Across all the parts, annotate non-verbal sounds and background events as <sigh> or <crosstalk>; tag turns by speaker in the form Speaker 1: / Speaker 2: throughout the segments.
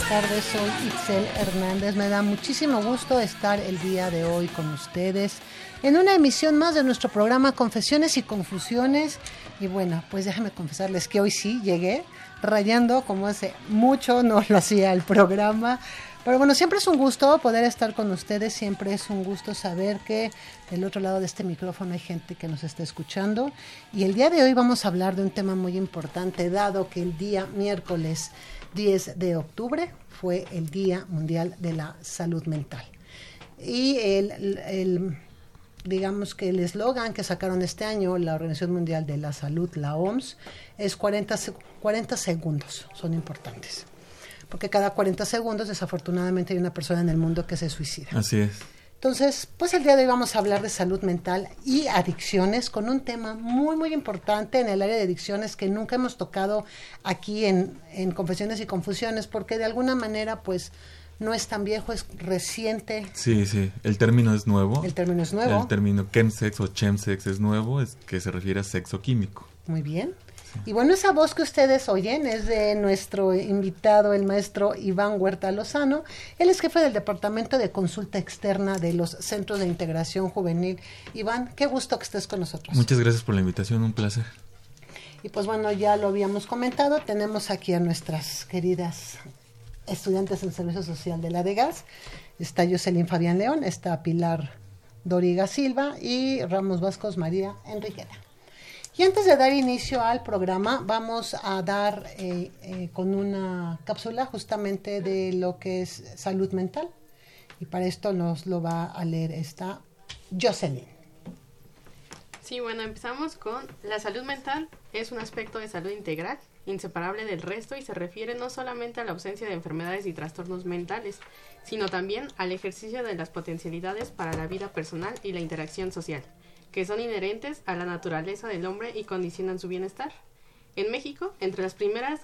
Speaker 1: Buenas tardes, soy Itzel Hernández. Me da muchísimo gusto estar el día de hoy con ustedes en una emisión más de nuestro programa Confesiones y Confusiones. Y bueno, pues déjenme confesarles que hoy sí llegué rayando como hace mucho no lo hacía el programa. Pero bueno, siempre es un gusto poder estar con ustedes, siempre es un gusto saber que del otro lado de este micrófono hay gente que nos está escuchando. Y el día de hoy vamos a hablar de un tema muy importante, dado que el día miércoles 10 de octubre fue el Día Mundial de la Salud Mental. Y el, digamos que el eslogan que sacaron este año la Organización Mundial de la Salud, la OMS, es 40, 40 segundos, son importantes. Porque cada 40 segundos, desafortunadamente, hay una persona en el mundo que se suicida.
Speaker 2: Así es.
Speaker 1: Entonces, pues el día de hoy vamos a hablar de salud mental y adicciones con un tema muy, muy importante en el área de adicciones que nunca hemos tocado aquí en, en Confesiones y Confusiones, porque de alguna manera, pues, no es tan viejo, es reciente.
Speaker 2: Sí, sí, el término es nuevo.
Speaker 1: El término es nuevo.
Speaker 2: El término chemsex o chemsex es nuevo, es que se refiere a sexo químico.
Speaker 1: Muy bien. Y bueno, esa voz que ustedes oyen es de nuestro invitado, el maestro Iván Huerta Lozano. Él es jefe del Departamento de Consulta Externa de los Centros de Integración Juvenil. Iván, qué gusto que estés con nosotros.
Speaker 2: Muchas gracias por la invitación, un placer.
Speaker 1: Y pues bueno, ya lo habíamos comentado, tenemos aquí a nuestras queridas estudiantes en Servicio Social de la DEGAS. Está Jocelyn Fabián León, está Pilar Doriga Silva y Ramos Vascos María Enriqueta. Y antes de dar inicio al programa, vamos a dar eh, eh, con una cápsula justamente de lo que es salud mental. Y para esto nos lo va a leer esta Jocelyn.
Speaker 3: Sí, bueno, empezamos con la salud mental. Es un aspecto de salud integral, inseparable del resto y se refiere no solamente a la ausencia de enfermedades y trastornos mentales, sino también al ejercicio de las potencialidades para la vida personal y la interacción social que son inherentes a la naturaleza del hombre y condicionan su bienestar. En México, entre las primeras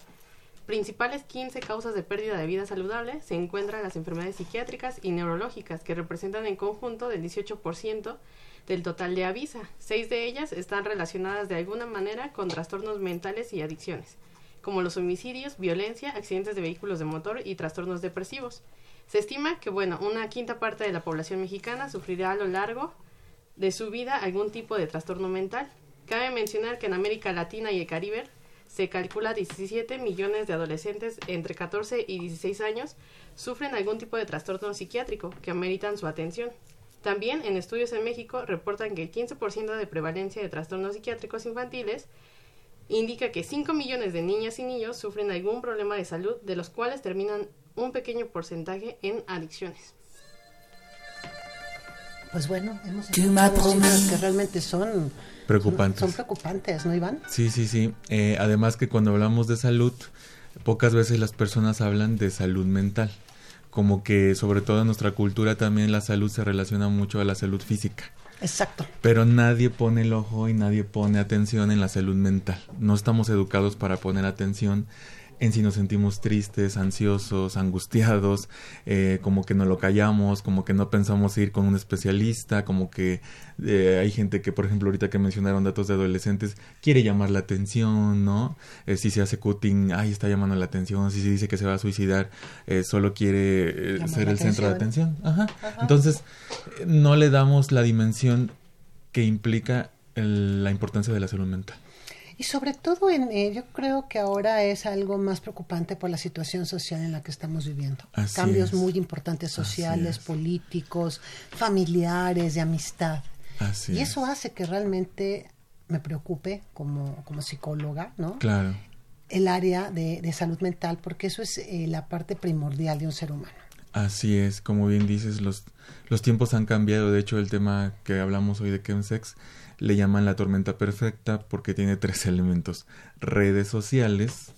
Speaker 3: principales 15 causas de pérdida de vida saludable se encuentran las enfermedades psiquiátricas y neurológicas, que representan en conjunto del 18% del total de Avisa. Seis de ellas están relacionadas de alguna manera con trastornos mentales y adicciones, como los homicidios, violencia, accidentes de vehículos de motor y trastornos depresivos. Se estima que, bueno, una quinta parte de la población mexicana sufrirá a lo largo de su vida algún tipo de trastorno mental. Cabe mencionar que en América Latina y el Caribe se calcula 17 millones de adolescentes entre 14 y 16 años sufren algún tipo de trastorno psiquiátrico que ameritan su atención. También en estudios en México reportan que el 15% de prevalencia de trastornos psiquiátricos infantiles indica que 5 millones de niñas y niños sufren algún problema de salud, de los cuales terminan un pequeño porcentaje en adicciones.
Speaker 1: Pues bueno, hemos cifras que realmente son
Speaker 2: preocupantes.
Speaker 1: Son, preocupantes, ¿no, Iván?
Speaker 2: Sí, sí, sí. Eh, además que cuando hablamos de salud, pocas veces las personas hablan de salud mental. Como que sobre todo en nuestra cultura también la salud se relaciona mucho a la salud física.
Speaker 1: Exacto.
Speaker 2: Pero nadie pone el ojo y nadie pone atención en la salud mental. No estamos educados para poner atención en si nos sentimos tristes, ansiosos, angustiados, eh, como que no lo callamos, como que no pensamos ir con un especialista, como que eh, hay gente que, por ejemplo, ahorita que mencionaron datos de adolescentes, quiere llamar la atención, ¿no? Eh, si se hace cutting, ay, está llamando la atención, si se dice que se va a suicidar, solo quiere ser el centro de atención. Ajá. Entonces, no le damos la dimensión que implica la importancia de la salud mental.
Speaker 1: Y sobre todo, en, eh, yo creo que ahora es algo más preocupante por la situación social en la que estamos viviendo. Cambios muy importantes sociales, políticos, familiares, de amistad. y eso hace que realmente me preocupe como, como psicóloga, ¿no?
Speaker 2: Claro.
Speaker 1: El área de, de salud mental, porque eso es eh, la parte primordial de un ser humano.
Speaker 2: Así es, como bien dices, los, los tiempos han cambiado. De hecho, el tema que hablamos hoy de chemsex le llaman la tormenta perfecta porque tiene tres <laughs> elementos, redes sociales,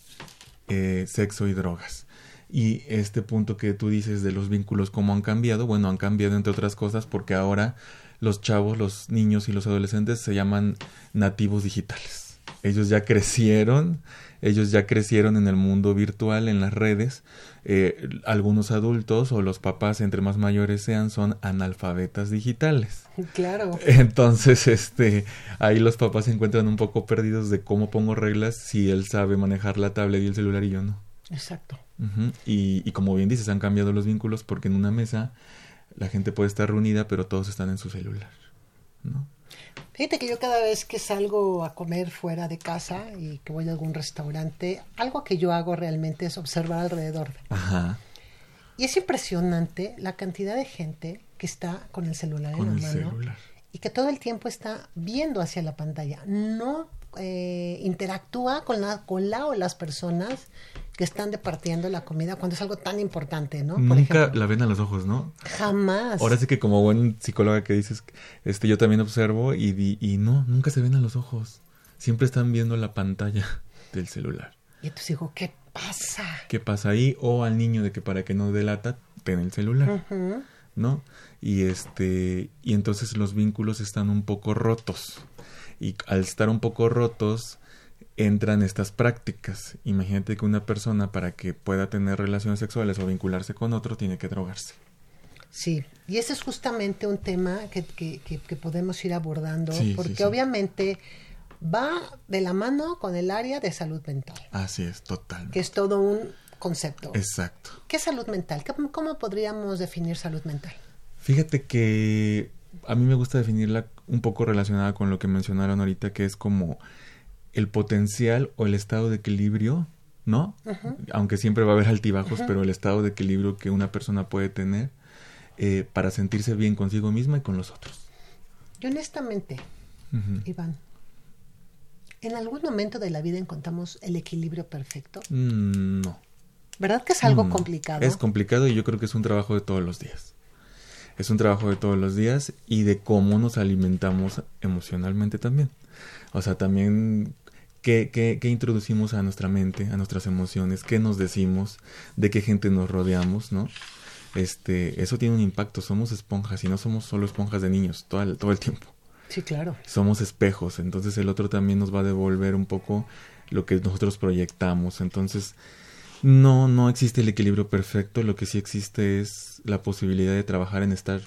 Speaker 2: eh, sexo y drogas. Y este punto que tú dices de los vínculos, cómo han cambiado, bueno, han cambiado entre otras cosas porque ahora los chavos, los niños y los adolescentes se llaman nativos digitales. Ellos ya crecieron ellos ya crecieron en el mundo virtual, en las redes. Eh, algunos adultos o los papás, entre más mayores sean, son analfabetas digitales. <laughs>
Speaker 1: Claro.
Speaker 2: Entonces, este, ahí los papás se encuentran un poco perdidos de cómo pongo reglas si él sabe manejar la tablet y el celular y yo no.
Speaker 1: Exacto.
Speaker 2: y, y como bien dices, han cambiado los vínculos porque en una mesa la gente puede estar reunida, pero todos están en su celular, ¿no?
Speaker 1: Fíjate que yo cada vez que salgo a comer fuera de casa y que voy a algún restaurante, algo que yo hago realmente es observar alrededor.
Speaker 2: Ajá.
Speaker 1: Y es impresionante la cantidad de gente que está con el celular en la mano y que todo el tiempo está viendo hacia la pantalla. No eh, interactúa con la, con la o las personas que están departiendo la comida cuando es algo tan importante, ¿no?
Speaker 2: Nunca la ven a los ojos, ¿no?
Speaker 1: Jamás.
Speaker 2: Ahora sí que como buen psicóloga que dices, este, yo también observo y, y no, nunca se ven a los ojos. Siempre están viendo la pantalla <laughs> del celular.
Speaker 1: Y entonces digo, ¿qué pasa?
Speaker 2: ¿Qué pasa ahí? O al niño de que para que no delata, ten el celular, ¿no? Y este, y entonces los vínculos están un poco rotos. Y al estar un poco rotos, entran estas prácticas. Imagínate que una persona para que pueda tener relaciones sexuales o vincularse con otro tiene que drogarse.
Speaker 1: Sí, y ese es justamente un tema que, que, que, podemos ir abordando, porque obviamente va de la mano con el área de salud mental.
Speaker 2: Así es, total.
Speaker 1: Que es todo un concepto.
Speaker 2: Exacto.
Speaker 1: ¿Qué es salud mental? ¿Cómo podríamos definir salud mental?
Speaker 2: Fíjate que a mí me gusta definirla un poco relacionada con lo que mencionaron ahorita, que es como el potencial o el estado de equilibrio, ¿no? Aunque siempre va a haber altibajos, pero el estado de equilibrio que una persona puede tener eh, para sentirse bien consigo misma y con los otros.
Speaker 1: Y honestamente, Iván, ¿en algún momento de la vida encontramos el equilibrio perfecto?
Speaker 2: Mm, no.
Speaker 1: ¿Verdad que es algo mm, complicado?
Speaker 2: Es complicado y yo creo que es un trabajo de todos los días. Es un trabajo de todos los días y de cómo nos alimentamos emocionalmente también. O sea, también ¿Qué, qué, qué, introducimos a nuestra mente, a nuestras emociones, qué nos decimos, de qué gente nos rodeamos, ¿no? Este, eso tiene un impacto, somos esponjas y no somos solo esponjas de niños todo el, todo el tiempo.
Speaker 1: Sí, claro.
Speaker 2: Somos espejos, entonces el otro también nos va a devolver un poco lo que nosotros proyectamos. Entonces, no, no existe el equilibrio perfecto, lo que sí existe es la posibilidad de trabajar en estar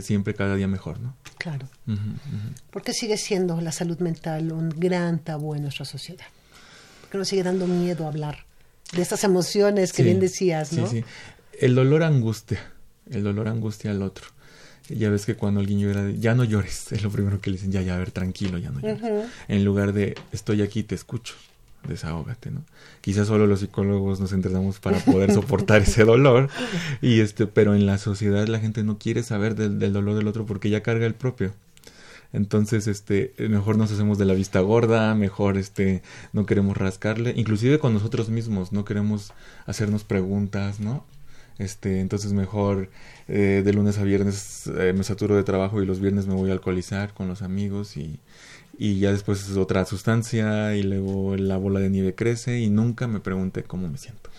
Speaker 2: siempre cada día mejor, ¿no?
Speaker 1: Claro. Porque sigue siendo la salud mental un gran tabú en nuestra sociedad. Porque nos sigue dando miedo hablar de estas emociones que bien decías, ¿no?
Speaker 2: Sí, sí. El dolor angustia, el dolor angustia al otro. Ya ves que cuando alguien llora, ya no llores, es lo primero que le dicen, ya, ya, a ver, tranquilo, ya no llores. En lugar de, estoy aquí, te escucho desahógate, ¿no? Quizás solo los psicólogos nos entrenamos para poder soportar ese dolor, y este, pero en la sociedad la gente no quiere saber del, dolor del otro porque ya carga el propio. Entonces, este, mejor nos hacemos de la vista gorda, mejor este, no queremos rascarle, inclusive con nosotros mismos, no queremos hacernos preguntas, ¿no? Este, entonces mejor eh, de lunes a viernes eh, me saturo de trabajo y los viernes me voy a alcoholizar con los amigos y, y ya después es otra sustancia y luego la bola de nieve crece y nunca me pregunté cómo me siento.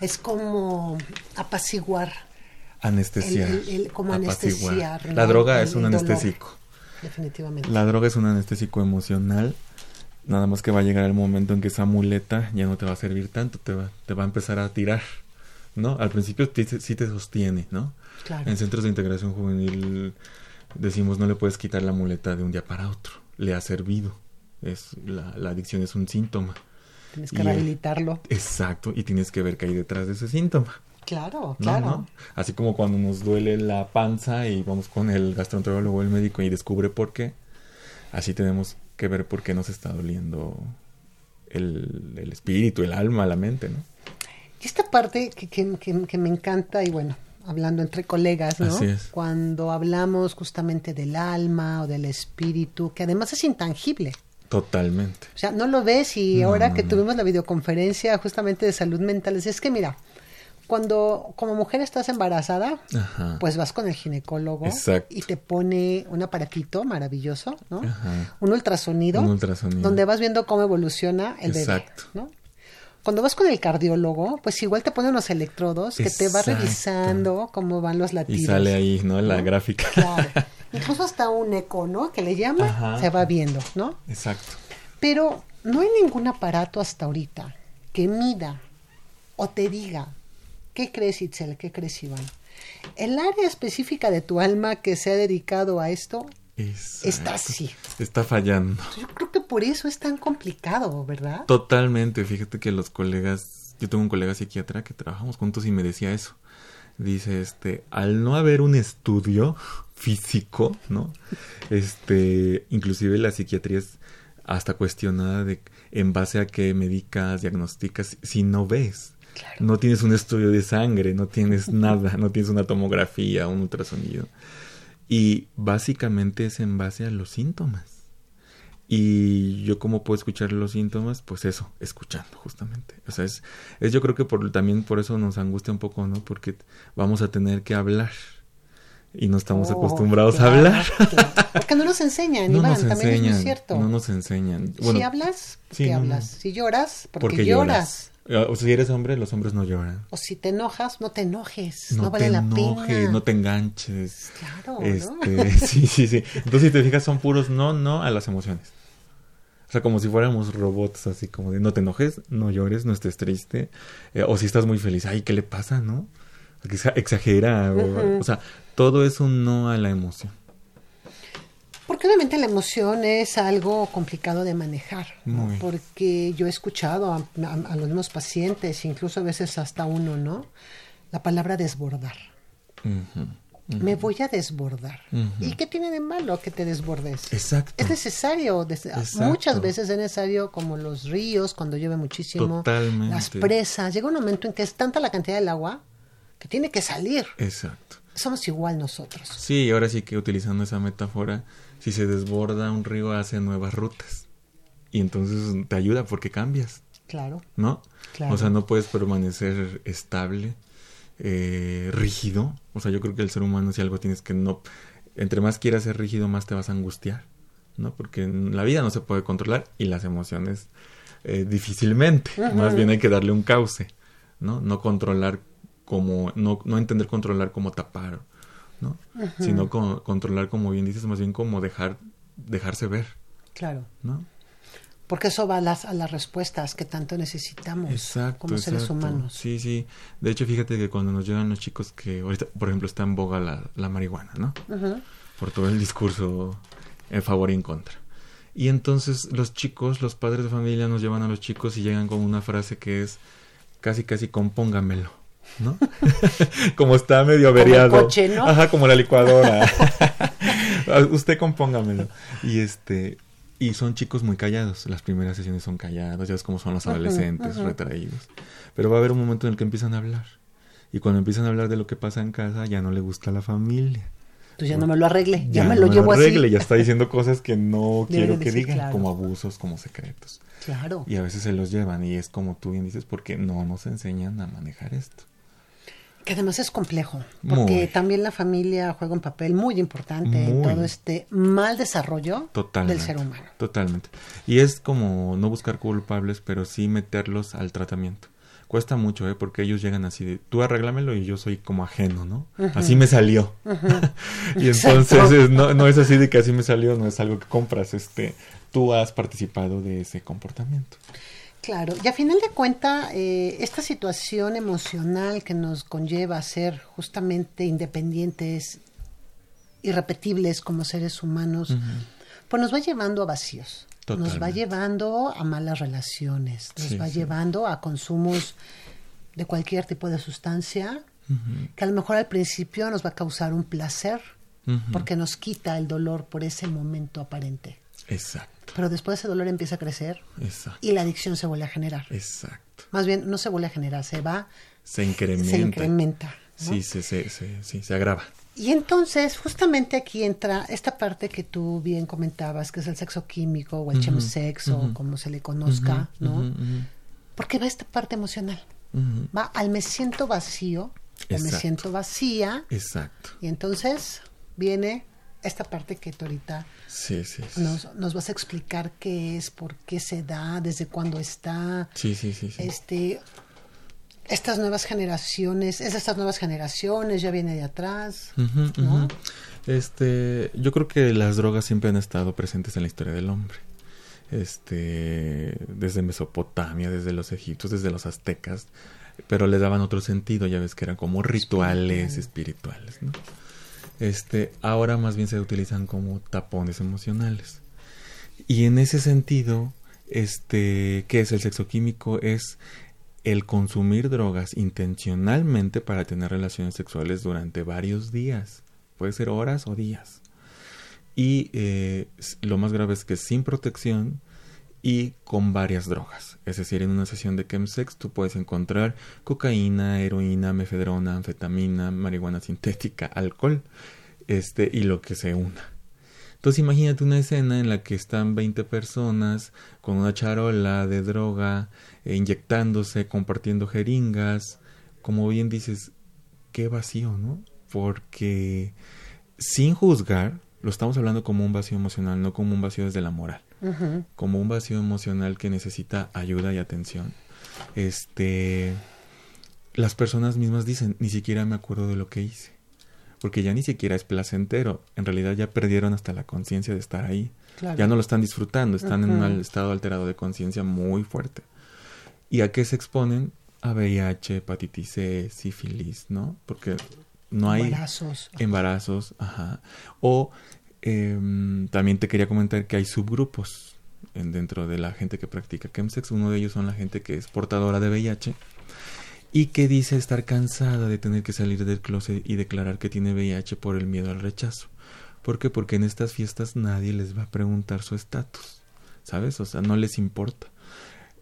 Speaker 1: Es como apaciguar.
Speaker 2: Anestesiar.
Speaker 1: El- el- el- como anestesiar, ¿no?
Speaker 2: La droga es un
Speaker 1: dolor.
Speaker 2: anestésico.
Speaker 1: Definitivamente.
Speaker 2: La droga es un anestésico emocional. Nada más que va a llegar el momento en que esa muleta ya no te va a servir tanto, te va, te va a empezar a tirar, ¿no? Al principio sí te- sí te sostiene, ¿no?
Speaker 1: Claro.
Speaker 2: En centros de integración juvenil decimos no le puedes quitar la muleta de un día para otro. Le ha servido. Es, la, la adicción es un síntoma.
Speaker 1: Tienes
Speaker 2: y
Speaker 1: que
Speaker 2: el-
Speaker 1: rehabilitarlo.
Speaker 2: Exacto. Y tienes que ver qué hay detrás de ese síntoma.
Speaker 1: Claro,
Speaker 2: ¿no?
Speaker 1: claro.
Speaker 2: ¿no? Así como cuando nos duele la panza y vamos con el gastroenterólogo o el médico y descubre por qué. Así tenemos que ver por qué nos está doliendo el, el espíritu, el alma, la mente, ¿no?
Speaker 1: Y esta parte que, que, que- que me encanta, y bueno, hablando entre colegas, ¿no?
Speaker 2: Así es.
Speaker 1: Cuando hablamos justamente del alma o del espíritu, que además es intangible.
Speaker 2: Totalmente.
Speaker 1: O sea, no lo ves y ahora
Speaker 2: no,
Speaker 1: que tuvimos la videoconferencia justamente de salud mental, es es que mira, cuando como mujer estás embarazada,
Speaker 2: Ajá.
Speaker 1: pues vas con el ginecólogo
Speaker 2: Exacto.
Speaker 1: y te pone un aparatito maravilloso, ¿no?
Speaker 2: Ajá.
Speaker 1: Un ultrasonido,
Speaker 2: Un ultrasonido.
Speaker 1: donde vas viendo cómo evoluciona el
Speaker 2: Exacto.
Speaker 1: bebé, ¿no? Cuando vas con el cardiólogo, pues igual te pone unos electrodos que te va revisando cómo van los latidos.
Speaker 2: Y sale ahí, ¿no? La gráfica.
Speaker 1: Claro. <laughs> Incluso hasta un eco, ¿no? Que le llama,
Speaker 2: Ajá.
Speaker 1: se va viendo, ¿no?
Speaker 2: Exacto.
Speaker 1: Pero no hay ningún aparato hasta ahorita que mida o te diga, ¿qué crees Itzel? ¿Qué crees Iván? El área específica de tu alma que se ha dedicado a esto
Speaker 2: Exacto.
Speaker 1: está así.
Speaker 2: Está fallando.
Speaker 1: Yo creo que por eso es tan complicado, ¿verdad?
Speaker 2: Totalmente. Fíjate que los colegas, yo tengo un colega psiquiatra que trabajamos juntos y me decía eso. Dice, este, al no haber un estudio físico, ¿no? Este, inclusive la psiquiatría es hasta cuestionada de en base a qué medicas, diagnosticas, si no ves.
Speaker 1: Claro.
Speaker 2: No tienes un estudio de sangre, no tienes nada, no tienes una tomografía, un ultrasonido. Y básicamente es en base a los síntomas. Y yo cómo puedo escuchar los síntomas, pues eso, escuchando justamente. O sea, es, es yo creo que por, también por eso nos angustia un poco, ¿no? Porque vamos a tener que hablar y no estamos
Speaker 1: Oh,
Speaker 2: acostumbrados
Speaker 1: claro,
Speaker 2: a hablar.
Speaker 1: claro. Porque no nos enseñan, <laughs>
Speaker 2: No
Speaker 1: Iván,
Speaker 2: nos
Speaker 1: también es
Speaker 2: enseñan,
Speaker 1: muy cierto.
Speaker 2: no nos enseñan. Bueno,
Speaker 1: si hablas, ¿por
Speaker 2: sí,
Speaker 1: qué
Speaker 2: no, no.
Speaker 1: hablas? Si lloras, porque,
Speaker 2: porque
Speaker 1: lloras.
Speaker 2: lloras. O si eres hombre, los hombres no lloran.
Speaker 1: O si te enojas, no te enojes. No,
Speaker 2: No,
Speaker 1: vale
Speaker 2: te
Speaker 1: la
Speaker 2: enojes,
Speaker 1: pena.
Speaker 2: no te enganches.
Speaker 1: Claro, ¿no?
Speaker 2: Este, <laughs> sí, sí, sí. Entonces, si te fijas, son puros no, no a las emociones. O sea, como si fuéramos robots, así como de no te enojes, no llores, no estés triste. Eh, o si estás muy feliz, ay, ¿qué le pasa, no? Que Exagera. o, sea, todo es un no a la emoción.
Speaker 1: Obviamente la emoción es algo complicado de manejar, porque yo he escuchado a, a- a los mismos pacientes, incluso a veces hasta uno, ¿no? La palabra desbordar. Me voy a desbordar. ¿Y qué tiene de malo que te desbordes?
Speaker 2: Exacto.
Speaker 1: Es necesario, des-
Speaker 2: Exacto.
Speaker 1: muchas veces es necesario como los ríos cuando llueve muchísimo,
Speaker 2: Totalmente.
Speaker 1: las presas, llega un momento en que es tanta la cantidad del agua que tiene que salir.
Speaker 2: Exacto.
Speaker 1: Somos igual nosotros.
Speaker 2: Sí, ahora sí que utilizando esa metáfora, si se desborda un río hace nuevas rutas. Y entonces te ayuda porque cambias,
Speaker 1: Claro.
Speaker 2: ¿no?
Speaker 1: Claro.
Speaker 2: O sea, no puedes permanecer estable, eh, rígido. O sea, yo creo que el ser humano si algo tienes que no... Entre más quieras ser rígido, más te vas a angustiar, ¿no? Porque la vida no se puede controlar y las emociones eh, difícilmente. Más bien hay que darle un cauce, ¿no? No controlar como... No, no entender controlar como tapar, ¿no? Sino co- controlar, como bien dices, más bien como dejar dejarse ver,
Speaker 1: Claro.
Speaker 2: ¿no?
Speaker 1: Porque eso va a las, a las respuestas que tanto necesitamos
Speaker 2: Exacto.
Speaker 1: como seres
Speaker 2: exacto.
Speaker 1: humanos.
Speaker 2: Sí, sí. De hecho, fíjate que cuando nos llegan los chicos que ahorita, por ejemplo, está en boga la, la marihuana, ¿no? Por todo el discurso en favor y en contra. Y entonces los chicos, los padres de familia nos llevan a los chicos y llegan con una frase que es casi, casi compóngamelo. ¿No? <laughs> como está medio
Speaker 1: Como el
Speaker 2: averiado.
Speaker 1: coche, ¿no?
Speaker 2: Ajá, como la licuadora. <laughs> <laughs> Usted compóngamelo. Y este, y son chicos muy callados. Las primeras sesiones son callados, ya ves cómo son los adolescentes, retraídos. Pero va a haber un momento en el que empiezan a hablar. Y cuando empiezan a hablar de lo que pasa en casa, ya no le gusta a la familia.
Speaker 1: Entonces ya no me lo arregle, ya, me
Speaker 2: no
Speaker 1: lo llevo
Speaker 2: arregle,
Speaker 1: así.
Speaker 2: ya está diciendo cosas que no
Speaker 1: Debe
Speaker 2: quiero que
Speaker 1: decir,
Speaker 2: digan,
Speaker 1: claro.
Speaker 2: como abusos, como secretos.
Speaker 1: Claro.
Speaker 2: Y a veces se los llevan y es como tú bien dices, porque no nos enseñan a manejar esto.
Speaker 1: Que además es complejo, porque también la familia juega un papel muy importante en todo este mal desarrollo del ser humano.
Speaker 2: Totalmente. Y es como no buscar culpables, pero sí meterlos al tratamiento. Cuesta mucho, ¿eh? Porque ellos llegan así de, tú arréglamelo y yo soy como ajeno, ¿no? Así me salió. <laughs> y entonces no, no es así de que así me salió, no es algo que compras, este, tú has participado de ese comportamiento.
Speaker 1: Claro, y a final de cuentas, eh, esta situación emocional que nos conlleva a ser justamente independientes, irrepetibles como seres humanos, pues nos va llevando a vacíos, nos va llevando a malas relaciones, nos va llevando a consumos de cualquier tipo de sustancia, que a lo mejor al principio nos va a causar un placer, porque nos quita el dolor por ese momento aparente.
Speaker 2: Exacto.
Speaker 1: Pero después ese dolor empieza a crecer y la adicción se vuelve a generar.
Speaker 2: Exacto.
Speaker 1: Más bien, no se vuelve a generar, se va.
Speaker 2: Se incrementa.
Speaker 1: Se incrementa.
Speaker 2: Sí, se, se, sí, se agrava.
Speaker 1: Y entonces, justamente aquí entra esta parte que tú bien comentabas, que es el sexo químico o el chemsex o como se le conozca, ¿no? Porque va esta parte emocional. Va al me siento vacío o me siento vacía.
Speaker 2: Exacto.
Speaker 1: Y entonces viene esta parte que tú ahorita
Speaker 2: sí, sí,
Speaker 1: Nos, nos, vas a explicar qué es, por qué se da, desde cuándo está.
Speaker 2: Sí, sí, sí,
Speaker 1: Este, estas nuevas generaciones, es de estas nuevas generaciones, ya viene de atrás, ¿no?
Speaker 2: Este, yo creo que las drogas siempre han estado presentes en la historia del hombre. Este, desde Mesopotamia, desde los egipcios, desde los aztecas, pero le daban otro sentido, ya ves que eran como rituales espirituales, ¿no? Este, ahora más bien se utilizan como tapones emocionales. Y en ese sentido, este, ¿qué es el sexo químico? Es el consumir drogas intencionalmente para tener relaciones sexuales durante varios días. Puede ser horas o días. Y eh, lo más grave es que sin protección y con varias drogas. Es decir, en una sesión de chemsex tú puedes encontrar cocaína, heroína, mefedrona, anfetamina, marihuana sintética, alcohol, este y lo que se una. Entonces imagínate una escena en la que están 20 personas con una charola de droga, eh, inyectándose, compartiendo jeringas. Como bien dices, qué vacío, ¿no? Porque sin juzgar, lo estamos hablando como un vacío emocional, no como un vacío desde la moral como un vacío emocional que necesita ayuda y atención. Este, las personas mismas dicen, ni siquiera me acuerdo de lo que hice, porque ya ni siquiera es placentero, en realidad ya perdieron hasta la conciencia de estar ahí, ya no lo están disfrutando, están en un estado alterado de conciencia muy fuerte. ¿Y a qué se exponen? A VIH, hepatitis C, sífilis, ¿no? Porque no hay
Speaker 1: embarazos,
Speaker 2: embarazos ajá. o Em, también te quería comentar que hay subgrupos en, dentro de la gente que practica chemsex. Uno de ellos son la gente que es portadora de VIH y que dice estar cansada de tener que salir del closet y declarar que tiene VIH por el miedo al rechazo. ¿Por qué? Porque en estas fiestas nadie les va a preguntar su estatus. ¿Sabes? O sea, no les importa.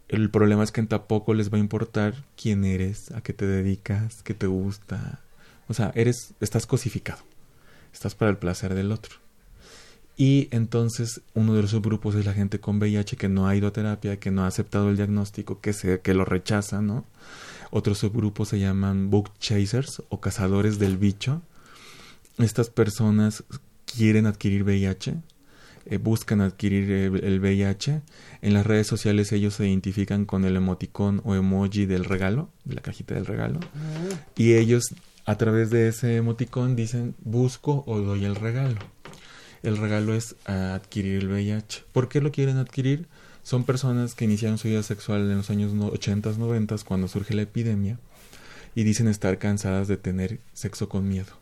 Speaker 2: El problema es que tampoco les va a importar quién eres, a qué te dedicas, qué te gusta. O sea, eres, estás cosificado. Estás para el placer del otro. Y entonces uno de los subgrupos es la gente con VIH que no ha ido a terapia, que no ha aceptado el diagnóstico, que, se, que lo rechaza, ¿no? Otros subgrupos se llaman book chasers o cazadores del bicho. Estas personas quieren adquirir VIH, eh, buscan adquirir el, VIH. En las redes sociales ellos se identifican con el emoticón o emoji del regalo, de la cajita del regalo. Ah. Y ellos a través de ese emoticón dicen busco o doy el regalo el regalo es adquirir el VIH. ¿Por qué lo quieren adquirir? Son personas que iniciaron su vida sexual en los años 80, 90, cuando surge la epidemia, y dicen estar cansadas de tener sexo con miedo.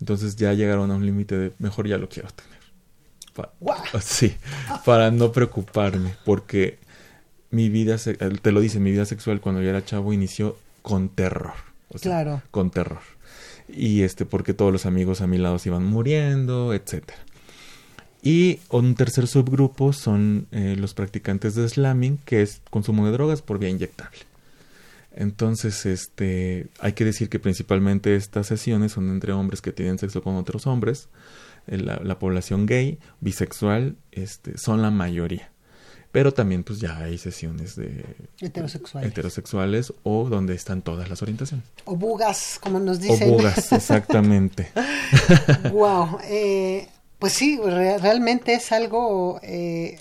Speaker 2: Entonces ya llegaron a un límite de mejor ya lo quiero tener. <laughs> sí, para no preocuparme, porque mi vida, te lo dice, mi vida sexual cuando yo era chavo inició con terror.
Speaker 1: claro.
Speaker 2: Con terror y este porque todos los amigos a mi lado se iban muriendo, etcétera. Y un tercer subgrupo son eh, los practicantes de slamming, que es consumo de drogas por vía inyectable. Entonces, este, hay que decir que principalmente estas sesiones son entre hombres que tienen sexo con otros hombres. Eh, la, población gay, bisexual, este, son la mayoría. pero también pues ya hay sesiones de
Speaker 4: heterosexuales,
Speaker 2: heterosexuales o donde están todas las orientaciones.
Speaker 4: O bugas, como nos dicen.
Speaker 2: O bugas, <laughs> exactamente.
Speaker 4: wow, eh, pues sí, realmente es algo eh,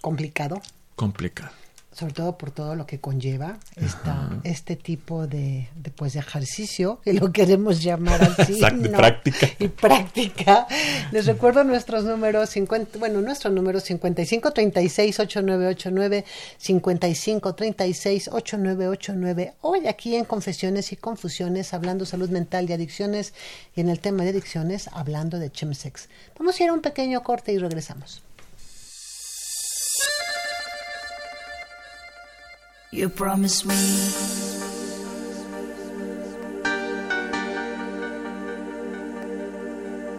Speaker 4: complicado.
Speaker 2: Complicado
Speaker 4: sobre todo por todo lo que conlleva esta, este tipo de, de, pues, de ejercicio, que lo queremos llamar así. <laughs>
Speaker 2: Exacto, práctica.
Speaker 4: Y práctica. Les recuerdo nuestros números, 50, bueno, nuestro número 5536-8989, 5536-8989. Hoy aquí en Confesiones y Confusiones, hablando salud mental y adicciones, y en el tema de adicciones, hablando de chemsex. Vamos a ir a un pequeño corte y regresamos. You promised me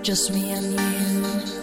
Speaker 4: just me and you.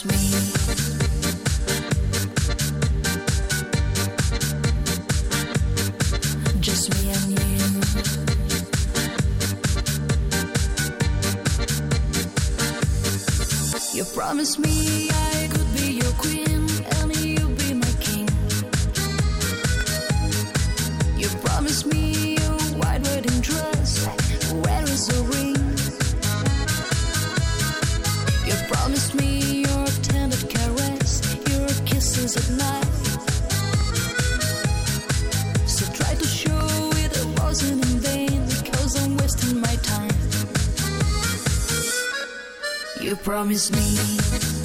Speaker 4: this. You promised me.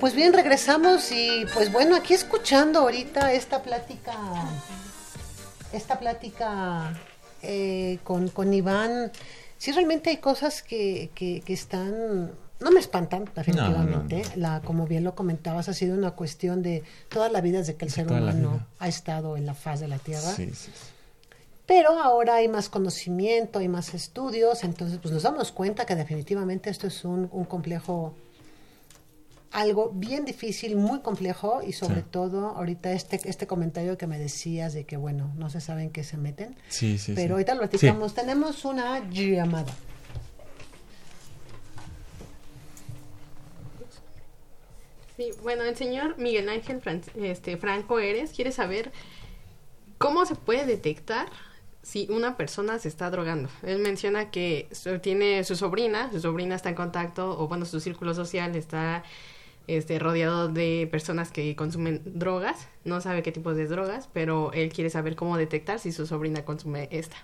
Speaker 4: Pues bien, regresamos y pues bueno, aquí escuchando ahorita esta plática, esta plática eh, con, con Iván, sí realmente hay cosas que, que están no me espantan, definitivamente. La, como bien lo comentabas, ha sido una cuestión de toda la vida desde que el ser humano ha estado en la faz de la Tierra. Pero ahora hay más conocimiento, hay más estudios, entonces pues nos damos cuenta que definitivamente esto es un, complejo, algo bien difícil, muy complejo y sobre todo ahorita este, este comentario que me decías de que bueno, no se saben qué se meten.
Speaker 2: Sí, sí.
Speaker 4: Pero ahorita lo platicamos. Tenemos una llamada.
Speaker 3: Sí, bueno, el señor Miguel Ángel este, Franco Eres quiere saber cómo se puede detectar si una persona se está drogando. Él menciona que tiene su sobrina, su sobrina está en contacto, o bueno, su círculo social está este, rodeado de personas que consumen drogas, no sabe qué tipo de drogas, pero él quiere saber cómo detectar si su sobrina consume esta.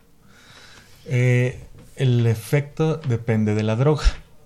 Speaker 2: Eh, el efecto depende de la droga.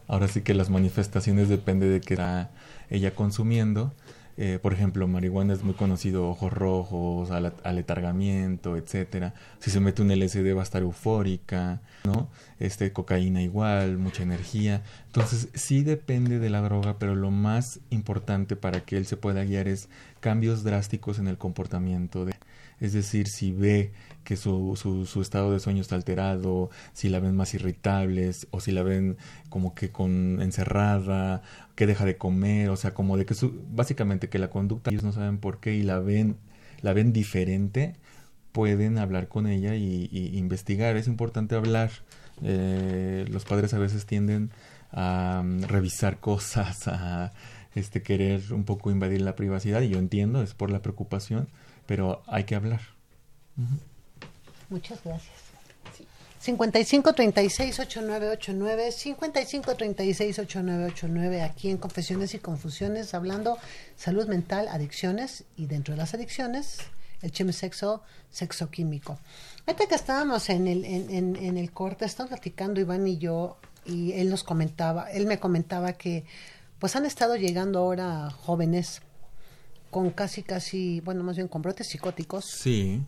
Speaker 2: Ahora sí que las manifestaciones depende de qué está ella consumiendo eh, por ejemplo, marihuana es muy conocido, ojos rojos, aletargamiento, etcétera. Si se mete un LSD va a estar eufórica, ¿no? Este, cocaína igual, mucha energía. Entonces, sí depende de la droga, pero lo más importante para que él se pueda guiar es cambios drásticos en el comportamiento de es decir, si ve que su, su, estado de sueño está alterado, si la ven más irritables o si la ven como que con encerrada, que deja de comer, o sea, como de que su, básicamente que la conducta ellos no saben por qué y la ven la ven diferente, pueden hablar con ella y, investigar. Es importante hablar. Eh, los padres a veces tienden a mm, revisar cosas, a este querer un poco invadir la privacidad y yo entiendo, es por la preocupación, pero hay que hablar.
Speaker 1: Muchas gracias. 55 36 8989 55 36 8989 aquí en Confesiones y Confusiones hablando salud mental, adicciones y dentro de las adicciones el chemsexo, sexo químico. Ahorita que estábamos en el, en, en, el corte, estamos platicando Iván y yo y él nos comentaba, él me comentaba que pues han estado llegando ahora jóvenes con casi, casi, bueno, más bien con brotes psicóticos.
Speaker 2: Sí,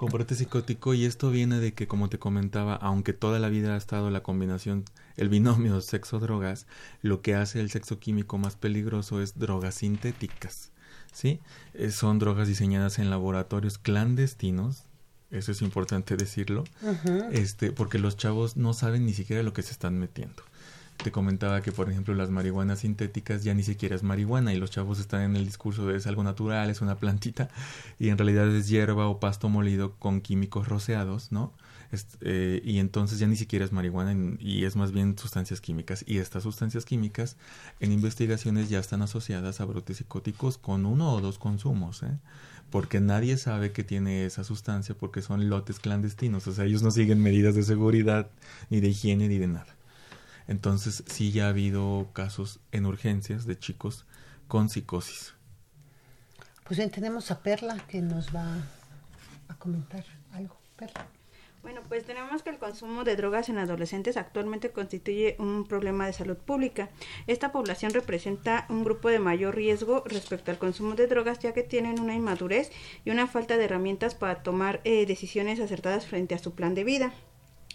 Speaker 2: con brote psicótico y esto viene de que, como te comentaba, aunque toda la vida ha estado la combinación, el binomio <laughs> sexo-drogas, lo que hace el sexo químico más peligroso es drogas sintéticas, ¿sí? Eh, son drogas diseñadas en laboratorios clandestinos, eso es importante decirlo, este, porque los chavos no saben ni siquiera lo que se están metiendo te comentaba que, por ejemplo, las marihuanas sintéticas ya ni siquiera es marihuana y los chavos están en el discurso de es algo natural, es una plantita y en realidad es hierba o pasto molido con químicos rociados, ¿no? Eh, y entonces ya ni siquiera es marihuana y es más bien sustancias químicas. Y estas sustancias químicas en investigaciones ya están asociadas a brotes psicóticos con uno o dos consumos, ¿eh? porque nadie sabe que tiene esa sustancia porque son lotes clandestinos, o sea, ellos no siguen medidas de seguridad, ni de higiene, ni de nada. Entonces sí ya ha habido casos en urgencias de chicos con psicosis.
Speaker 1: Pues bien, tenemos a Perla que nos va a comentar algo. Perla.
Speaker 5: Bueno, pues tenemos que el consumo de drogas en adolescentes actualmente constituye un problema de salud pública. Esta población representa un grupo de mayor riesgo respecto al consumo de drogas ya que tienen una inmadurez y una falta de herramientas para tomar eh, decisiones acertadas frente a su plan de vida.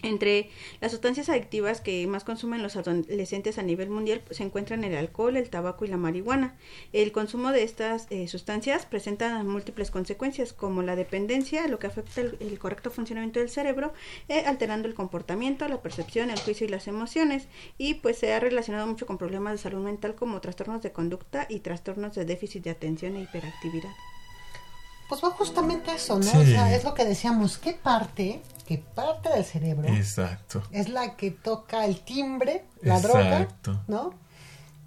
Speaker 5: Entre las sustancias adictivas que más consumen los adolescentes a nivel mundial se encuentran el alcohol, el tabaco y la marihuana. El consumo de estas eh, sustancias presenta múltiples consecuencias como la dependencia, lo que afecta el, correcto funcionamiento del cerebro, eh, alterando el comportamiento, la percepción, el juicio y las emociones. Y pues se ha relacionado mucho con problemas de salud mental como trastornos de conducta y trastornos de déficit de atención e hiperactividad.
Speaker 1: Pues va justamente eso, ¿no? O sea, es lo que decíamos, ¿qué parte, qué parte del cerebro
Speaker 2: Exacto.
Speaker 1: es la que toca el timbre, la droga, ¿no?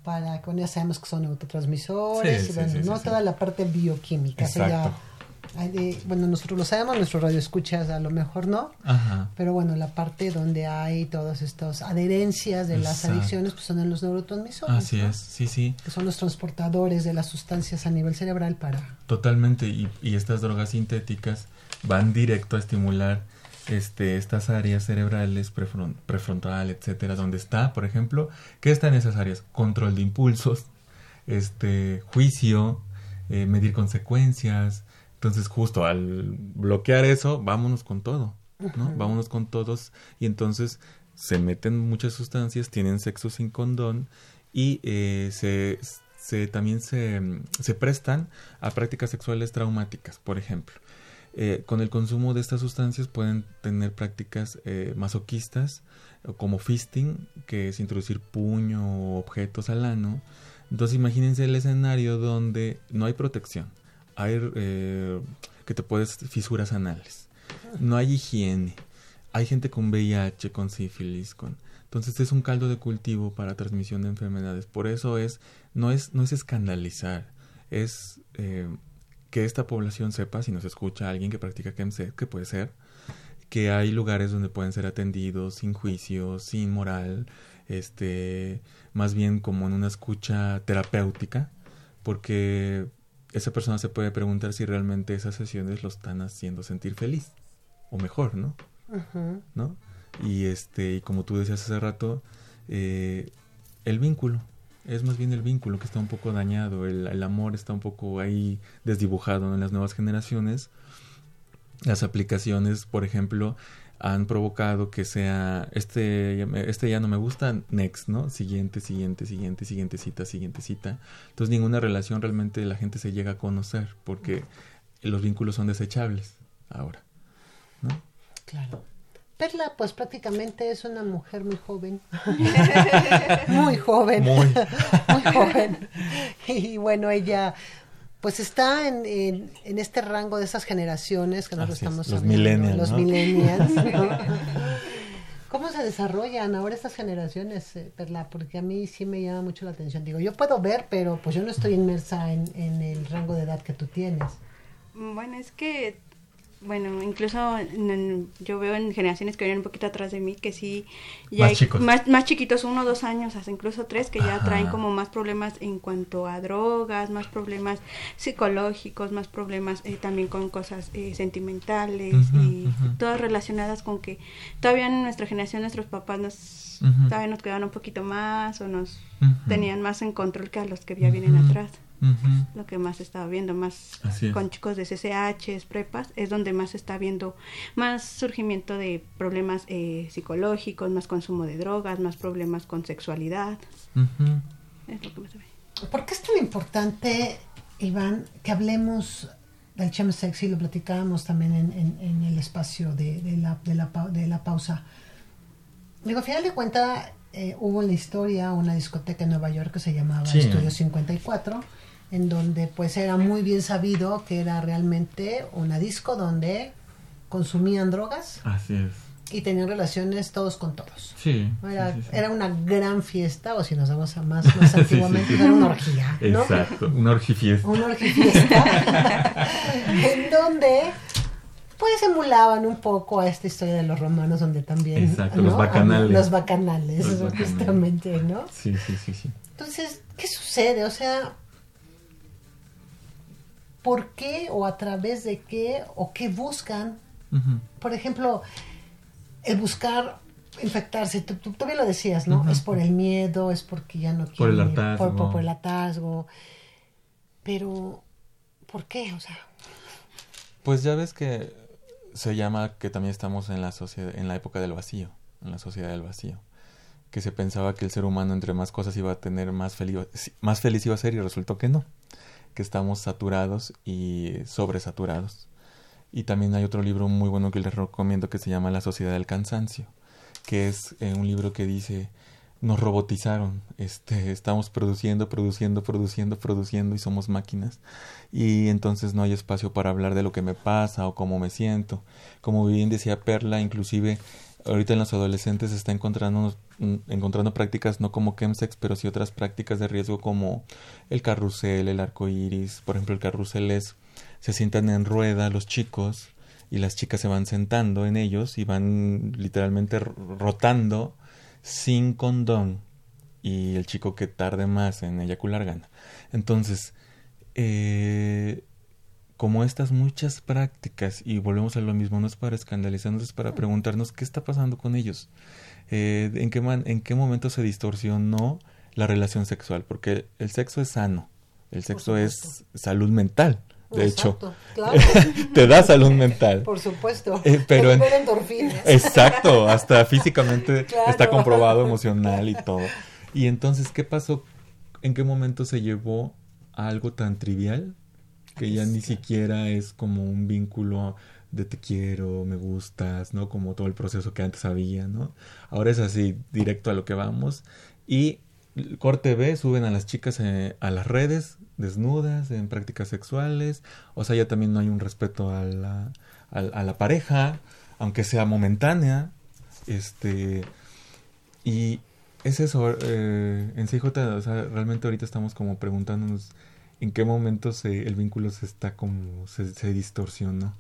Speaker 1: Para que ya sabemos que son y bueno, ¿no? Toda la parte bioquímica. Exacto bueno, nosotros lo sabemos, nuestro radio escuchas a lo mejor no, pero bueno, la parte donde hay todas estas adherencias de las adicciones pues son en los neurotransmisores.
Speaker 2: Así es, sí, sí.
Speaker 1: Que son los transportadores de las sustancias a nivel cerebral para...
Speaker 2: Totalmente, y, y estas drogas sintéticas van directo a estimular este, estas áreas cerebrales, prefrontal, etcétera, donde está, por ejemplo, ¿qué está en esas áreas? Control de impulsos, este, juicio, eh, medir consecuencias, entonces, justo al bloquear eso, vámonos con todo, ¿no? Vámonos con todos y entonces se meten muchas sustancias, tienen sexo sin condón y eh, se, se, también se, se, prestan a prácticas sexuales traumáticas, por ejemplo. Eh, con el consumo de estas sustancias pueden tener prácticas eh, masoquistas como fisting, que es introducir puño o objetos al ano. Entonces imagínense el escenario donde no hay protección hay eh, que te puedes fisuras anales. No hay higiene. hay gente con VIH, con sífilis, con entonces es un caldo de cultivo para transmisión de enfermedades. Por eso es no es no es escandalizar, es que esta población sepa si nos escucha alguien que practica KEMSEC, que puede ser, que hay lugares donde pueden ser atendidos sin juicio, sin moral, este, más bien como en una escucha terapéutica, porque esa persona se puede preguntar si realmente esas sesiones lo están haciendo sentir feliz o mejor, ¿no? ¿No? Y este, y como tú decías hace rato, eh, el vínculo, es más bien el vínculo que está un poco dañado, el, amor está un poco ahí desdibujado en las nuevas generaciones. Las aplicaciones, por ejemplo, han provocado que sea este este ya no me gusta next no siguiente siguiente siguiente siguiente cita siguiente cita. Entonces ninguna relación realmente la gente se llega a conocer porque los vínculos son desechables ahora no
Speaker 1: claro Perla, pues prácticamente es una mujer muy joven. <laughs> muy joven. Muy. muy joven. Y bueno, ella pues está en, en, este rango de esas generaciones que nosotros estamos
Speaker 2: los millennials,
Speaker 1: los millennials. <laughs> ¿Cómo se desarrollan ahora estas generaciones, eh, Perla? Porque a mí sí me llama mucho la atención. Digo, yo puedo ver, pero pues yo no estoy inmersa en, en el rango de edad que tú tienes.
Speaker 5: Bueno, es que bueno, incluso yo veo en generaciones que vienen un poquito atrás de mí que sí, ya más, hay, más, más, chiquitos, uno dos años, hasta incluso tres, que ya traen como más problemas en cuanto a drogas, más problemas psicológicos, más problemas eh, también con cosas eh, sentimentales y todas relacionadas con que todavía en nuestra generación nuestros papás nos, todavía nos quedaban un poquito más o nos tenían más en control que a los que ya vienen atrás lo que más estaba viendo, más con chicos de CCH, prepas, es donde más está viendo más surgimiento de problemas eh, psicológicos, más consumo de drogas, más problemas con sexualidad. Es lo que más se ve.
Speaker 1: ¿Por qué es tan importante, Iván, que hablemos del chemsex y lo platicábamos también en, en, el espacio de, de, la, de, la, de la pausa? Digo, al final de cuentas, eh, hubo en la historia una discoteca en Nueva York que se llamaba Estudio 54 en donde pues era muy bien sabido que era realmente una disco donde consumían drogas.
Speaker 2: Así es.
Speaker 1: Y tenían relaciones todos con todos.
Speaker 2: Sí.
Speaker 1: Era, era una gran fiesta, o si nos vamos a más, más <laughs> antiguamente, era una orgía.
Speaker 2: ¿no? Exacto, una orgifiesta.
Speaker 1: Una orgifiesta. <laughs> en donde pues emulaban un poco a esta historia de los romanos donde también
Speaker 2: Exacto, los bacanales
Speaker 1: los bacanales, justamente no
Speaker 2: sí sí sí sí
Speaker 1: entonces qué sucede o sea por qué o a través de qué o qué buscan. Por ejemplo, el buscar infectarse, tú, tú, bien lo decías, ¿no? Es por el miedo, es porque ya no quieren.
Speaker 2: Por el hartazgo.
Speaker 1: Por, el hartazgo. Pero, ¿por qué? O sea.
Speaker 2: Pues ya ves que se llama que también estamos en la sociedad, en la época del vacío, en la sociedad del vacío. Que se pensaba que el ser humano entre más cosas iba a tener más feliz, más feliz iba a ser y resultó que no estamos saturados y sobresaturados. Y también hay otro libro muy bueno que les recomiendo que se llama La Sociedad del Cansancio, que es eh, un libro que dice nos robotizaron, este, estamos produciendo, produciendo, produciendo, produciendo y somos máquinas. Y entonces no hay espacio para hablar de lo que me pasa o cómo me siento. Como bien decía Perla, inclusive ahorita en los adolescentes se está encontrando, mm, encontrando prácticas no como chemsex, pero sí otras prácticas de riesgo como el carrusel, el arco iris. Por ejemplo, el carrusel es, se sientan en rueda los chicos y las chicas se van sentando en ellos y van literalmente rotando sin condón y el chico que tarde más en eyacular gana. Entonces, eh, como estas muchas prácticas, y volvemos a lo mismo, no es para escandalizarnos, es para preguntarnos qué está pasando con ellos, eh, en, qué man, en qué momento se distorsionó la relación sexual, porque el sexo es sano, el sexo es salud mental. De hecho, claro. <laughs> te da salud mental.
Speaker 1: Por supuesto.
Speaker 2: Eh, pero
Speaker 1: endorfinas.
Speaker 2: Exacto, hasta <laughs> físicamente está comprobado emocional y todo. Y entonces, ¿qué pasó? ¿En qué momento se llevó a algo tan trivial que ya ni siquiera es como un vínculo de te quiero, me gustas, ¿no? Como todo el proceso que antes había, ¿no? Ahora es así, directo a lo que vamos. Y Corte B suben a las chicas eh, a las redes, desnudas, en prácticas sexuales. O sea, ya también no hay un respeto a la, a, la pareja. aunque sea momentánea, este, y es eso, eh, en CJ, o sea, realmente ahorita estamos como preguntándonos en qué momento se, el vínculo se está como, se, se distorsionó.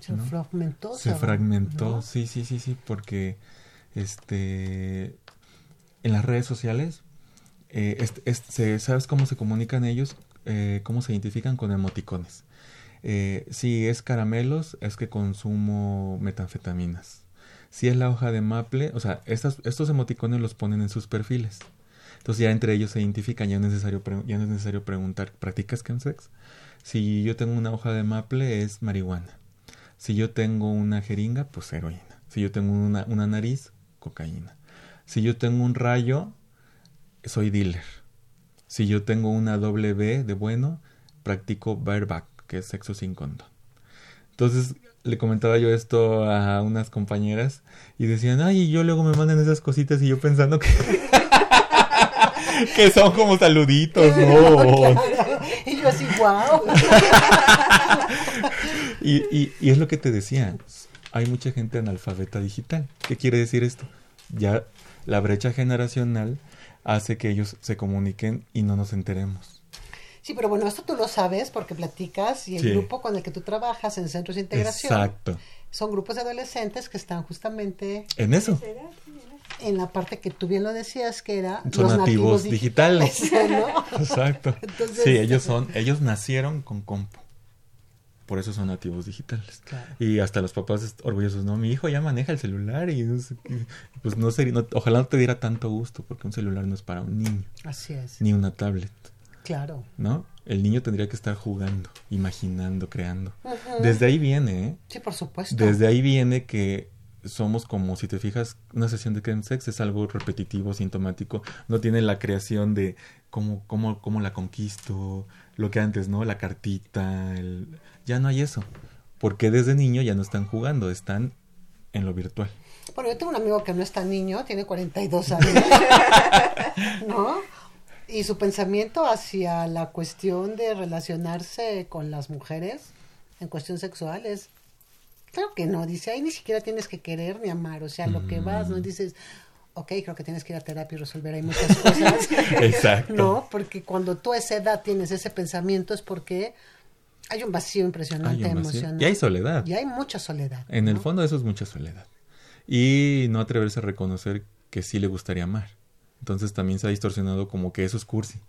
Speaker 1: Se fragmentó.
Speaker 2: Se fragmentó, sí, sí, sí, sí, porque este, en las redes sociales, eh, este, ¿sabes cómo se comunican ellos? Eh, ¿Cómo se identifican con emoticones? Eh, si es caramelos, es que consumo metanfetaminas. Si es la hoja de maple, o sea, estos emoticones los ponen en sus perfiles. Entonces ya entre ellos se identifican, ya no es necesario, ya no es necesario preguntar, ¿practicas chemsex? Si yo tengo una hoja de maple es marihuana. Si yo tengo una jeringa, pues heroína. Si yo tengo una, una nariz, cocaína. Si yo tengo un rayo, soy dealer. Si yo tengo una doble B de bueno, practico bareback, que es sexo sin condón. Entonces le comentaba yo esto a unas compañeras y decían, ay, yo luego me mandan esas cositas y yo pensando que... <laughs> que son como saluditos, <laughs> ¿no?
Speaker 1: Y yo así, wow. <laughs>
Speaker 2: y, y, y es lo que te decía, hay mucha gente analfabeta digital. ¿Qué quiere decir esto? Ya la brecha generacional hace que ellos se comuniquen y no nos enteremos.
Speaker 1: Sí, pero bueno, esto tú lo sabes porque platicas y el grupo con el que tú trabajas en centros de integración.
Speaker 2: Exacto.
Speaker 1: Son grupos de adolescentes que están justamente
Speaker 2: en eso.
Speaker 1: En la parte que tú bien lo decías que era
Speaker 2: son los nativos, digitales. <laughs> <laughs> Exacto. sí, ellos son, ellos nacieron con compu. Por eso son nativos digitales. Y hasta los papás orgullosos, no, mi hijo ya maneja el celular y pues no sería, ojalá no te diera tanto gusto porque un celular no es para un niño.
Speaker 1: Así es.
Speaker 2: Ni una tablet.
Speaker 1: Claro.
Speaker 2: ¿No? El niño tendría que estar jugando, imaginando, creando. Desde ahí viene, ¿eh?
Speaker 1: Sí, por supuesto.
Speaker 2: Desde ahí viene que somos como, si te fijas, una sesión de sex es algo repetitivo, sintomático. No tiene la creación de cómo, cómo, cómo la conquisto, lo que antes, ¿no? La cartita, el... ya no hay eso. Porque desde niño ya no están jugando, están en lo virtual.
Speaker 1: Bueno, yo tengo un amigo que no es tan niño, tiene 42 años, <laughs> ¿no? Y su pensamiento hacia la cuestión de relacionarse con las mujeres en cuestión sexual es, claro que no, dice, ahí ni siquiera tienes que querer ni amar, o sea, lo que vas, ¿no? Mm. Dices, ok, creo que tienes que ir a terapia y resolver ahí muchas cosas. <laughs>
Speaker 2: Exacto.
Speaker 1: No, porque cuando tú a esa edad tienes ese pensamiento es porque hay un vacío impresionante emocional.
Speaker 2: Y hay soledad.
Speaker 1: Y hay mucha soledad.
Speaker 2: En el fondo eso es mucha soledad. Y no atreverse a reconocer que sí le gustaría amar. Entonces también se ha distorsionado como que eso es cursi.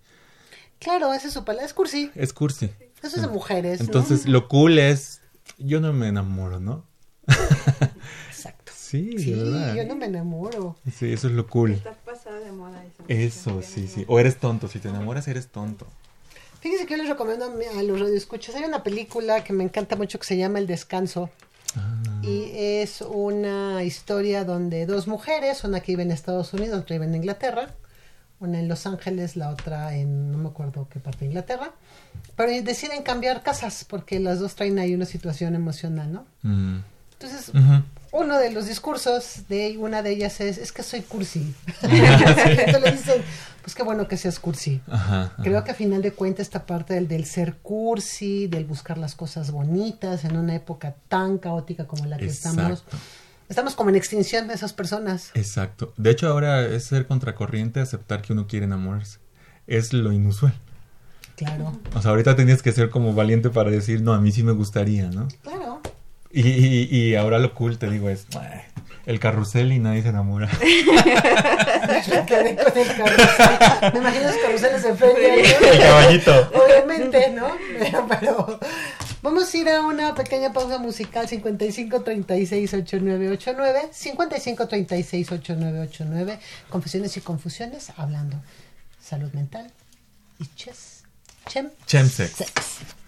Speaker 1: Claro, esa es su palabra, es cursi.
Speaker 2: Es cursi.
Speaker 1: Eso es de mujeres.
Speaker 2: Entonces lo cool es, yo no me enamoro, ¿no?
Speaker 1: Exacto. <laughs>
Speaker 2: Sí,
Speaker 1: sí yo no me enamoro.
Speaker 2: Sí, eso es lo cool.
Speaker 5: Estás pasada de moda eso.
Speaker 2: Eso, sí, sí. O eres tonto, si te enamoras eres tonto.
Speaker 1: Fíjense que yo les recomiendo a, los radioescuchas. Hay una película que me encanta mucho que se llama El Descanso. Ah. Y es una historia donde dos mujeres, una que vive en Estados Unidos, otra vive en Inglaterra, una en Los Ángeles, la otra en no me acuerdo qué parte de Inglaterra, pero deciden cambiar casas porque las dos traen ahí una situación emocional, ¿no? Mm. Entonces, uno de los discursos de una de ellas es, es que soy cursi. <laughs> <laughs> Entonces dicen, pues qué bueno que seas cursi. Creo que a final de cuentas esta parte del, del, ser cursi, del buscar las cosas bonitas en una época tan caótica como la que estamos. Estamos como en extinción de esas personas.
Speaker 2: Exacto. De hecho, ahora es ser contracorriente aceptar que uno quiere enamorarse. Es lo inusual.
Speaker 1: Claro.
Speaker 2: O sea, ahorita tenías que ser como valiente para decir, no, a mí sí me gustaría, ¿no?
Speaker 1: Claro.
Speaker 2: Y, y, ahora lo cool, te digo, es el carrusel y nadie se enamora. <laughs>
Speaker 1: Me imagino los carruseles de feria.
Speaker 2: El caballito.
Speaker 1: Obviamente, ¿no? Pero, vamos a ir a una pequeña pausa musical 55 36 8989 55 36 8989 Confesiones y confusiones hablando salud mental y ches. Chem.
Speaker 2: Chemsex.
Speaker 4: Tu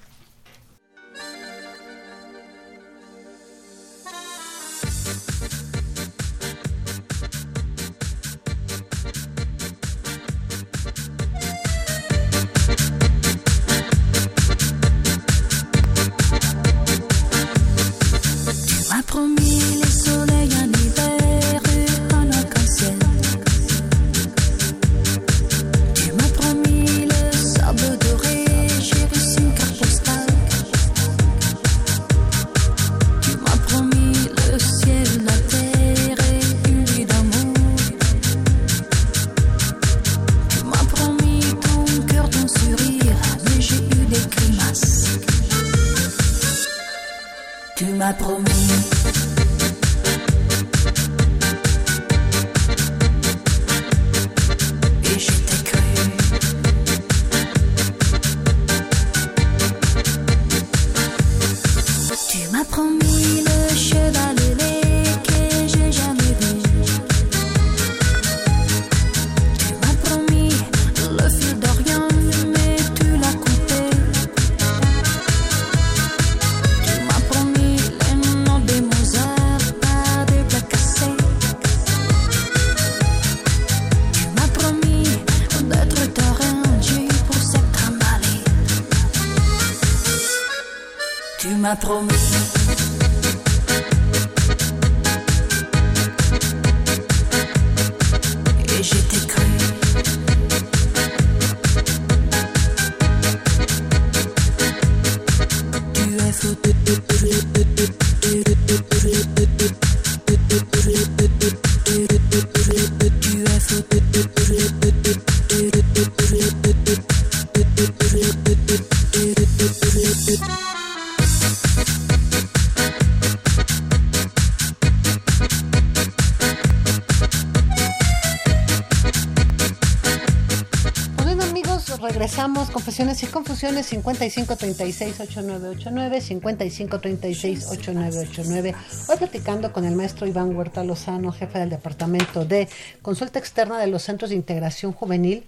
Speaker 1: 5536-8989, 5536-8989. Hoy platicando con el maestro Iván Huerta Lozano, jefe del Departamento de Consulta Externa de los Centros de Integración Juvenil.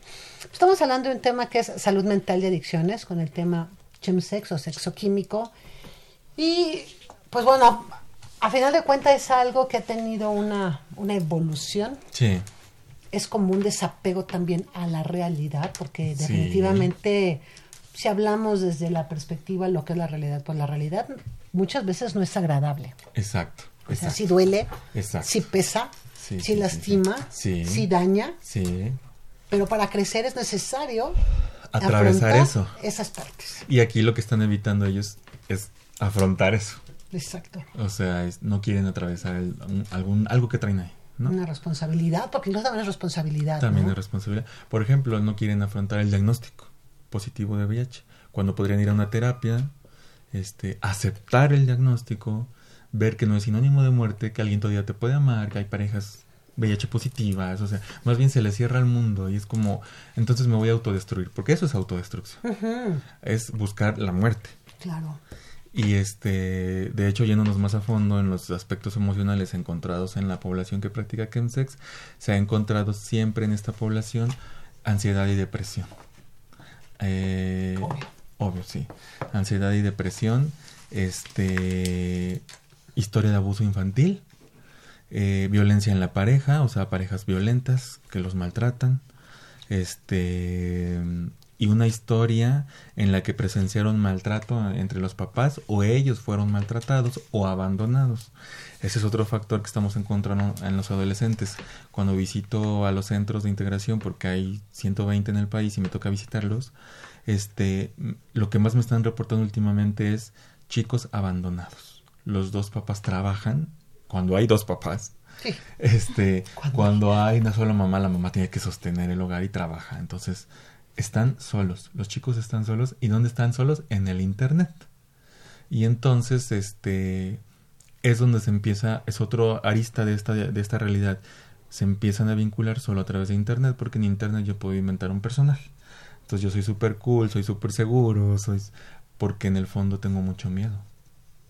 Speaker 1: Estamos hablando de un tema que es salud mental y adicciones, con el tema chemsex o sexo químico. Y pues bueno, a final de cuentas es algo que ha tenido una, una evolución
Speaker 2: Sí.
Speaker 1: es como un desapego también a la realidad, porque
Speaker 2: Sí.
Speaker 1: Si hablamos desde la perspectiva de lo que es la realidad, pues la realidad muchas veces no es agradable.
Speaker 2: Exacto.
Speaker 1: O sea, sí duele,
Speaker 2: Exacto.
Speaker 1: sí pesa,
Speaker 2: Sí,
Speaker 1: sí, lastima.
Speaker 2: Sí.
Speaker 1: daña,
Speaker 2: Sí.
Speaker 1: pero para crecer es necesario
Speaker 2: Atravesar eso.
Speaker 1: Esas partes.
Speaker 2: Y aquí lo que están evitando ellos es afrontar eso.
Speaker 1: Exacto.
Speaker 2: O sea, es- no quieren atravesar el- un- algún, algo que traen ahí, ¿no?
Speaker 1: Una responsabilidad, porque incluso también es responsabilidad.
Speaker 2: También
Speaker 1: ¿no?
Speaker 2: es responsabilidad. Por ejemplo, no quieren afrontar el diagnóstico positivo de VIH, cuando podrían ir a una terapia, este, aceptar el diagnóstico, ver que no es sinónimo de muerte, que alguien todavía te puede amar, que hay parejas VIH positivas, o sea, más bien se les cierra el mundo y es como, entonces me voy a autodestruir, porque eso es autodestrucción, es buscar la muerte.
Speaker 1: Claro.
Speaker 2: Y este, de hecho, yéndonos más a fondo en los aspectos emocionales encontrados en la población que practica chemsex, se ha encontrado siempre en esta población ansiedad y depresión. Eh,
Speaker 1: Obvio.
Speaker 2: obvio, sí. Ansiedad y depresión, este, historia de abuso infantil, eh, violencia en la pareja, o sea, parejas violentas que los maltratan, este, y una historia en la que presenciaron maltrato entre los papás o ellos fueron maltratados o abandonados. Ese es otro factor que estamos encontrando en los adolescentes. Cuando visito a los centros de integración, porque hay 120 en el país y me toca visitarlos, este, lo que más me están reportando últimamente es chicos abandonados. Los dos papás trabajan, cuando hay dos papás,
Speaker 1: Sí.
Speaker 2: este, <laughs>
Speaker 1: cuando
Speaker 2: hay una sola mamá, la mamá tiene que sostener el hogar y trabaja. Entonces, están solos. Los chicos están solos. ¿Y dónde están solos? En el internet. Y entonces, este, es donde se empieza, es otro arista de esta, de esta realidad. Se empiezan a vincular solo a través de internet, porque en internet yo puedo inventar un personaje. Entonces yo soy súper cool, soy súper seguro, soy... porque en el fondo tengo mucho miedo.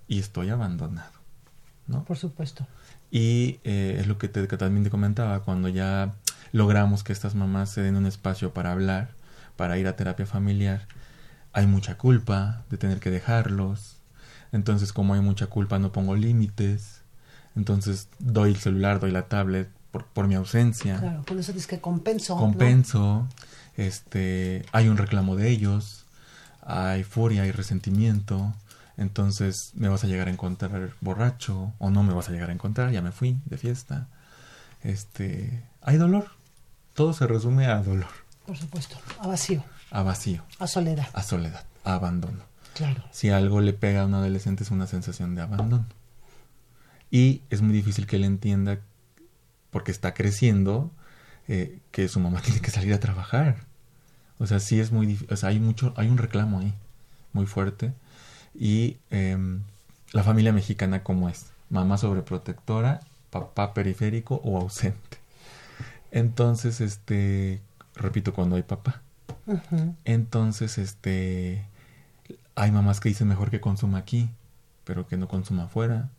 Speaker 2: Y estoy abandonado. ¿no?
Speaker 1: Por supuesto.
Speaker 2: Y eh, es lo que, te, que también te comentaba, cuando ya logramos que estas mamás se den un espacio para hablar, para ir a terapia familiar, hay mucha culpa de tener que dejarlos. Entonces, como hay mucha culpa, no pongo límites. Entonces, doy el celular, doy la tablet por, por mi ausencia.
Speaker 1: Claro, con eso dices que compenso. ¿no?
Speaker 2: Compenso. Este, hay un reclamo de ellos. Hay furia, hay resentimiento. Entonces, me vas a llegar a encontrar borracho o no me vas a llegar a encontrar, ya me fui de fiesta. Este, hay dolor. Todo se resume a dolor,
Speaker 1: Por supuesto. A vacío,
Speaker 2: a vacío,
Speaker 1: a soledad.
Speaker 2: a soledad, a abandono.
Speaker 1: Claro.
Speaker 2: Si algo le pega a un adolescente es una sensación de abandono. Y es muy difícil que él entienda, porque está creciendo, eh, que su mamá <laughs> tiene que salir a trabajar. O sea, sí es muy difícil, o sea, hay mucho, hay un reclamo ahí, muy fuerte. Y em, la familia mexicana cómo es. Mamá sobreprotectora, papá periférico o ausente. Entonces, este, repito, cuando hay papá. Entonces, este, hay mamás que dicen mejor que consuma aquí, pero que no consuma afuera.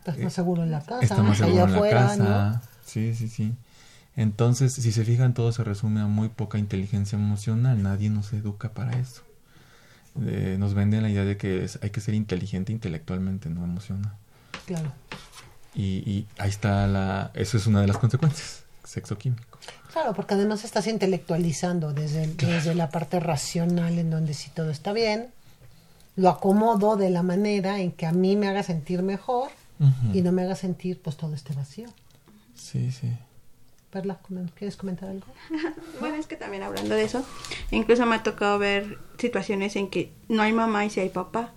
Speaker 1: Estás más seguro en la casa,
Speaker 2: Está más seguro en la
Speaker 1: afuera,
Speaker 2: casa. Sí, sí, sí. Entonces, si se fijan, todo se resume a muy poca inteligencia emocional. Nadie nos educa para eso. Eh, nos venden la idea de que es- hay que ser inteligente intelectualmente, no emocional.
Speaker 1: ¿no? Claro.
Speaker 2: Y, y ahí está la... Eso es una de las consecuencias. Sexo químico.
Speaker 1: Claro, porque además estás intelectualizando desde, el- desde la parte racional en donde si todo está bien, lo acomodo de la manera en que a mí me haga sentir mejor y no me haga sentir pues todo este vacío.
Speaker 2: Sí, sí.
Speaker 1: Perla, ¿quieres comentar algo? <laughs>
Speaker 5: Bueno, es que también hablando de eso, incluso me ha tocado ver situaciones en que no hay mamá y sí hay papá,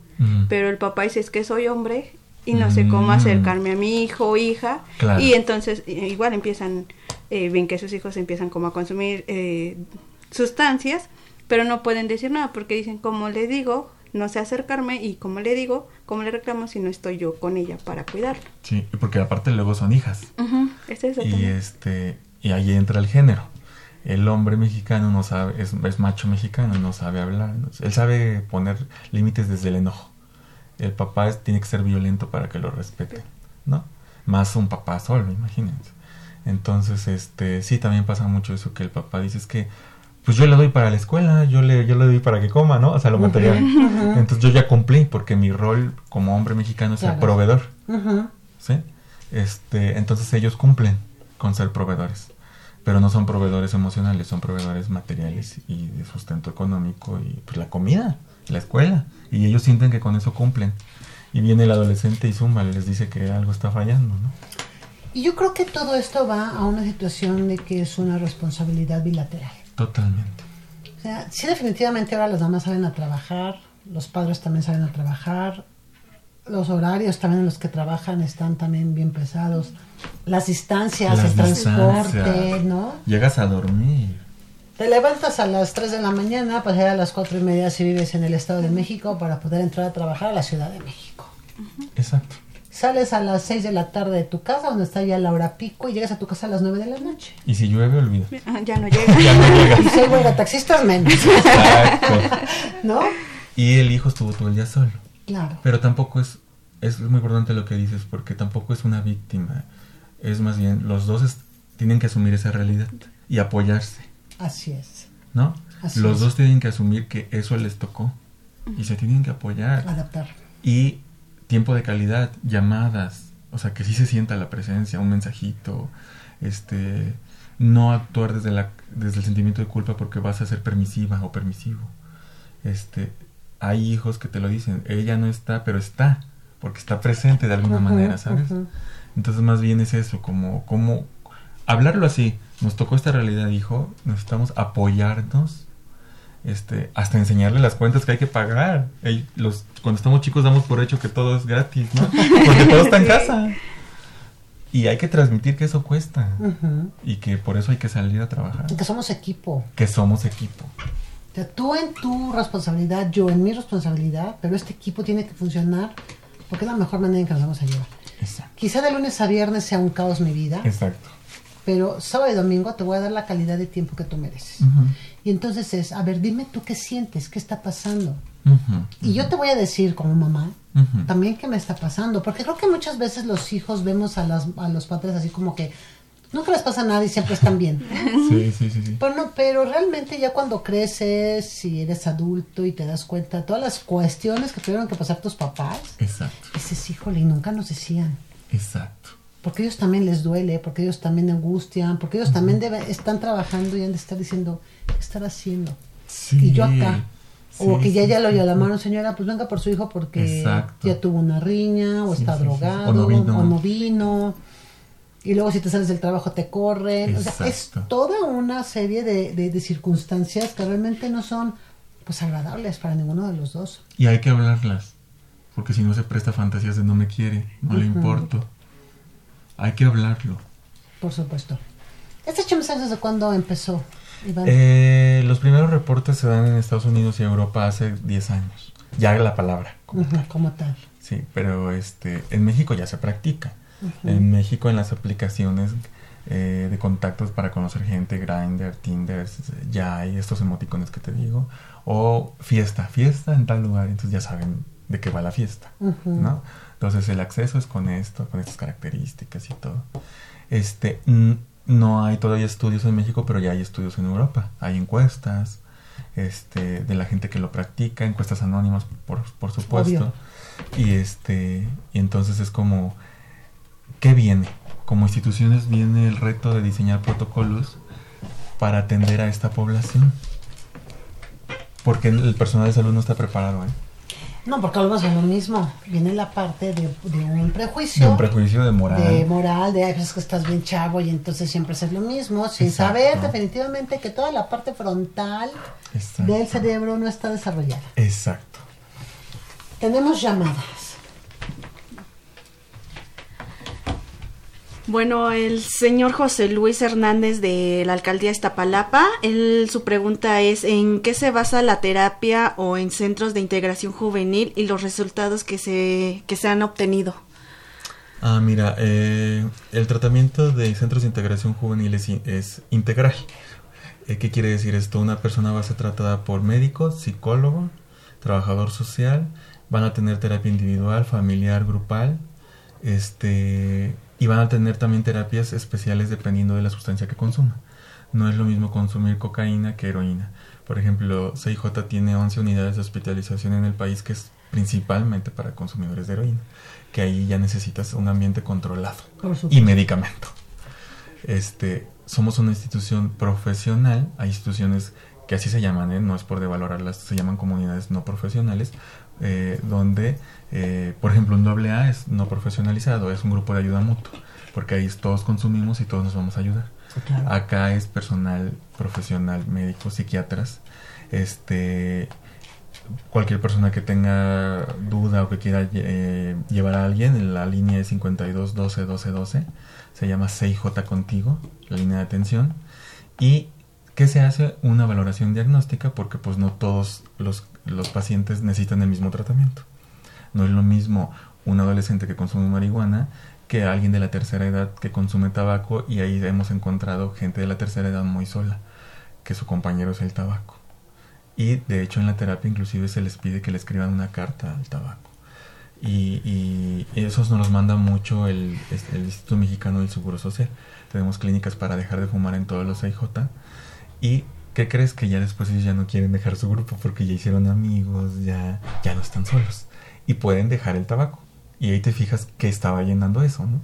Speaker 5: pero el papá dice es que soy hombre y no sé cómo
Speaker 2: Mm.
Speaker 5: acercarme a mi hijo o hija
Speaker 2: Claro.
Speaker 5: y entonces eh, igual empiezan, eh, ven que sus hijos empiezan como a consumir eh, sustancias, pero no pueden decir nada porque dicen como le digo, no sé acercarme y como le digo, como le reclamo si no estoy yo con ella para cuidarla.
Speaker 2: Sí, porque aparte luego son hijas.
Speaker 5: Ujú, es eso
Speaker 2: Y
Speaker 5: también.
Speaker 2: este y ahí entra el género. El hombre mexicano no sabe, es, es macho mexicano, no sabe hablar. no- él sabe poner límites desde el enojo. El papá es- tiene que ser violento para que lo respete, ¿no? Más un papá solo, imagínense. Entonces, este, sí, también pasa mucho eso que el papá dice es que, pues yo le doy para la escuela, yo le, yo le doy para que coma, ¿no? O sea, lo material. Entonces yo ya cumplí porque mi rol como hombre mexicano es
Speaker 1: Claro.
Speaker 2: proveedor.
Speaker 1: Ujú.
Speaker 2: ¿sí? Este, entonces ellos cumplen con ser proveedores, pero no son proveedores emocionales, son proveedores materiales y de sustento económico y pues la comida, la escuela, y ellos sienten que con eso cumplen. Y viene el adolescente y zumba, les dice que algo está fallando, ¿no?
Speaker 1: Y yo creo que todo esto va a una situación de que es una responsabilidad bilateral.
Speaker 2: Totalmente.
Speaker 1: O sea, sí definitivamente ahora las mamás salen a trabajar, los padres también salen a trabajar, los horarios también en los que trabajan están también bien pesados, las distancias,
Speaker 2: Las
Speaker 1: el transporte,
Speaker 2: distancias.
Speaker 1: ¿no?
Speaker 2: Llegas a dormir.
Speaker 1: Te levantas a las 3 de la mañana para llegar a las 4 y media si vives en el Estado de México para poder entrar a trabajar a la Ciudad de México.
Speaker 2: Exacto.
Speaker 1: Sales a las 6 de la tarde de tu casa, donde está ya la hora pico, y llegas a tu casa a las 9 de la noche.
Speaker 2: Y si llueve, olvida.
Speaker 5: Ah, ya no llega. <laughs>
Speaker 2: Ya no llegas.
Speaker 1: Y si hay huelga taxistas, menos.
Speaker 2: Exacto.
Speaker 1: ¿No?
Speaker 2: Y el hijo estuvo todo el día solo.
Speaker 1: Claro.
Speaker 2: Pero tampoco es, es muy importante lo que dices, porque tampoco es una víctima. Es más bien, los dos es- tienen que asumir esa realidad y apoyarse,
Speaker 1: Así es.
Speaker 2: ¿no?
Speaker 1: Así
Speaker 2: los
Speaker 1: es.
Speaker 2: dos tienen que asumir que eso les tocó y se tienen que apoyar.
Speaker 1: Adaptar.
Speaker 2: Y tiempo de calidad, llamadas, o sea, que sí se sienta la presencia, un mensajito, este, no actuar desde, la, desde el sentimiento de culpa porque vas a ser permisiva o permisivo. Este, hay hijos que te lo dicen, ella no está, pero está, porque está presente de alguna manera, ¿sabes? Entonces más bien es eso, como, como hablarlo así, nos tocó esta realidad, hijo, necesitamos apoyarnos, este, hasta enseñarle las cuentas que hay que pagar. Ey, los, cuando estamos chicos damos por hecho que todo es gratis, ¿no? <laughs> Porque todo está en casa. Y hay que transmitir que eso cuesta
Speaker 1: Ujú.
Speaker 2: y que por eso hay que salir a trabajar,
Speaker 1: Que somos equipo.
Speaker 2: que somos equipo.
Speaker 1: O sea, tú en tu responsabilidad, yo en mi responsabilidad, pero este equipo tiene que funcionar porque es la mejor manera en que nos vamos a llevar.
Speaker 2: Exacto.
Speaker 1: Quizá de lunes a viernes sea un caos mi vida,
Speaker 2: Exacto.
Speaker 1: Pero sábado y domingo te voy a dar la calidad de tiempo que tú mereces. Y entonces es, a ver, dime tú qué sientes, qué está pasando. Y yo te voy a decir como mamá también qué me está pasando, porque creo que muchas veces los hijos vemos a, las, a los padres así como que nunca les pasa nada y siempre están bien. <laughs>
Speaker 2: Sí, sí, sí, sí.
Speaker 1: Pero, no, pero realmente ya cuando creces y eres adulto y te das cuenta de todas las cuestiones que tuvieron que pasar tus papás,
Speaker 2: Exacto,
Speaker 1: dices, híjole, y nunca nos decían.
Speaker 2: exacto.
Speaker 1: Porque ellos también les duele, porque ellos también angustian, porque ellos también deben, están trabajando y han de estar diciendo, ¿qué estar haciendo?
Speaker 2: Sí.
Speaker 1: Y yo acá. o que ya
Speaker 2: sí,
Speaker 1: ya lo llamaron, señora, pues venga por su hijo porque
Speaker 2: Exacto.
Speaker 1: ya tuvo una riña, o está drogado,
Speaker 2: O no vino.
Speaker 1: o no vino. Y luego si te sales del trabajo te corren. O sea, es toda una serie de, de- de circunstancias que realmente no son pues agradables para ninguno de los dos.
Speaker 2: Y hay que hablarlas. Porque si no se presta fantasías de no me quiere, no le importo. Hay que hablarlo.
Speaker 1: Por supuesto. ¿Este chemsex desde cuándo empezó, Iván?
Speaker 2: Eh, los primeros reportes se dan en Estados Unidos y Europa hace 10 años. Ya la palabra. como
Speaker 1: Ujú,
Speaker 2: tal.
Speaker 1: como tal.
Speaker 2: Sí, pero este, en México ya se practica. En México en las aplicaciones eh, de contactos para conocer gente, Grindr, Tinder, ya hay estos emoticones que te digo. O fiesta, fiesta en tal lugar, entonces ya saben de qué va la fiesta, ¿no? Entonces el acceso es con esto, con estas características y todo. Este, no hay todavía estudios en México, pero ya hay estudios en Europa. Hay encuestas, este, de la gente que lo practica, encuestas anónimas, por, por supuesto. Y este, y entonces es como, ¿qué viene? Como instituciones viene el reto de diseñar protocolos para atender a esta población. Porque el personal de salud no está preparado, ¿eh?
Speaker 1: No, porque volvemos a lo mismo. Viene la parte de, de un prejuicio.
Speaker 2: De un prejuicio de moral.
Speaker 1: de moral, de "Ay, pues es que estás bien chavo y entonces siempre haces lo mismo, sin
Speaker 2: Exacto.
Speaker 1: saber definitivamente que toda la parte frontal
Speaker 2: Exacto.
Speaker 1: del cerebro no está desarrollada.
Speaker 2: Exacto.
Speaker 1: Tenemos llamadas.
Speaker 6: Bueno, el señor José Luis Hernández de la alcaldía Iztapalapa, él, su pregunta es ¿en qué se basa la terapia o en centros de integración juvenil y los resultados que se, que se han obtenido?
Speaker 2: Ah, mira, eh, el tratamiento de centros de integración juvenil es, in- es integral. Eh, ¿Qué quiere decir esto? Una persona va a ser tratada por médico, psicólogo, trabajador social, van a tener terapia individual, familiar, grupal, este, y van a tener también terapias especiales dependiendo de la sustancia que consuma. No es lo mismo consumir cocaína que heroína. Por ejemplo, CIJ tiene 11 unidades de hospitalización en el país que es principalmente para consumidores de heroína, que ahí ya necesitas un ambiente controlado y medicamento. Este, somos una institución profesional, hay instituciones que así se llaman, ¿eh? no es por devalorarlas, se llaman comunidades no profesionales, eh, donde, eh, por ejemplo, un doble A es no profesionalizado, es un grupo de ayuda mutua, porque ahí todos consumimos y todos nos vamos a ayudar.
Speaker 1: Claro.
Speaker 2: Acá es personal profesional, médicos, psiquiatras, este cualquier persona que tenga duda o que quiera eh, llevar a alguien, la línea es 52 12 12 12, se llama 6J contigo, la línea de atención, y que se hace una valoración diagnóstica porque pues no todos los, los pacientes necesitan el mismo tratamiento. No es lo mismo un adolescente que consume marihuana que alguien de la tercera edad que consume tabaco y ahí hemos encontrado gente de la tercera edad muy sola, que su compañero es el tabaco. Y de hecho en la terapia inclusive se les pide que le escriban una carta al tabaco. Y, y esos nos los manda mucho el, el Instituto Mexicano del Seguro Social. Tenemos clínicas para dejar de fumar en todos los AIJ. ¿Y qué crees que ya después ellos ya no quieren dejar su grupo porque ya hicieron amigos, ya, ya no están solos? Y pueden dejar el tabaco. Y ahí te fijas que estaba llenando eso, ¿no?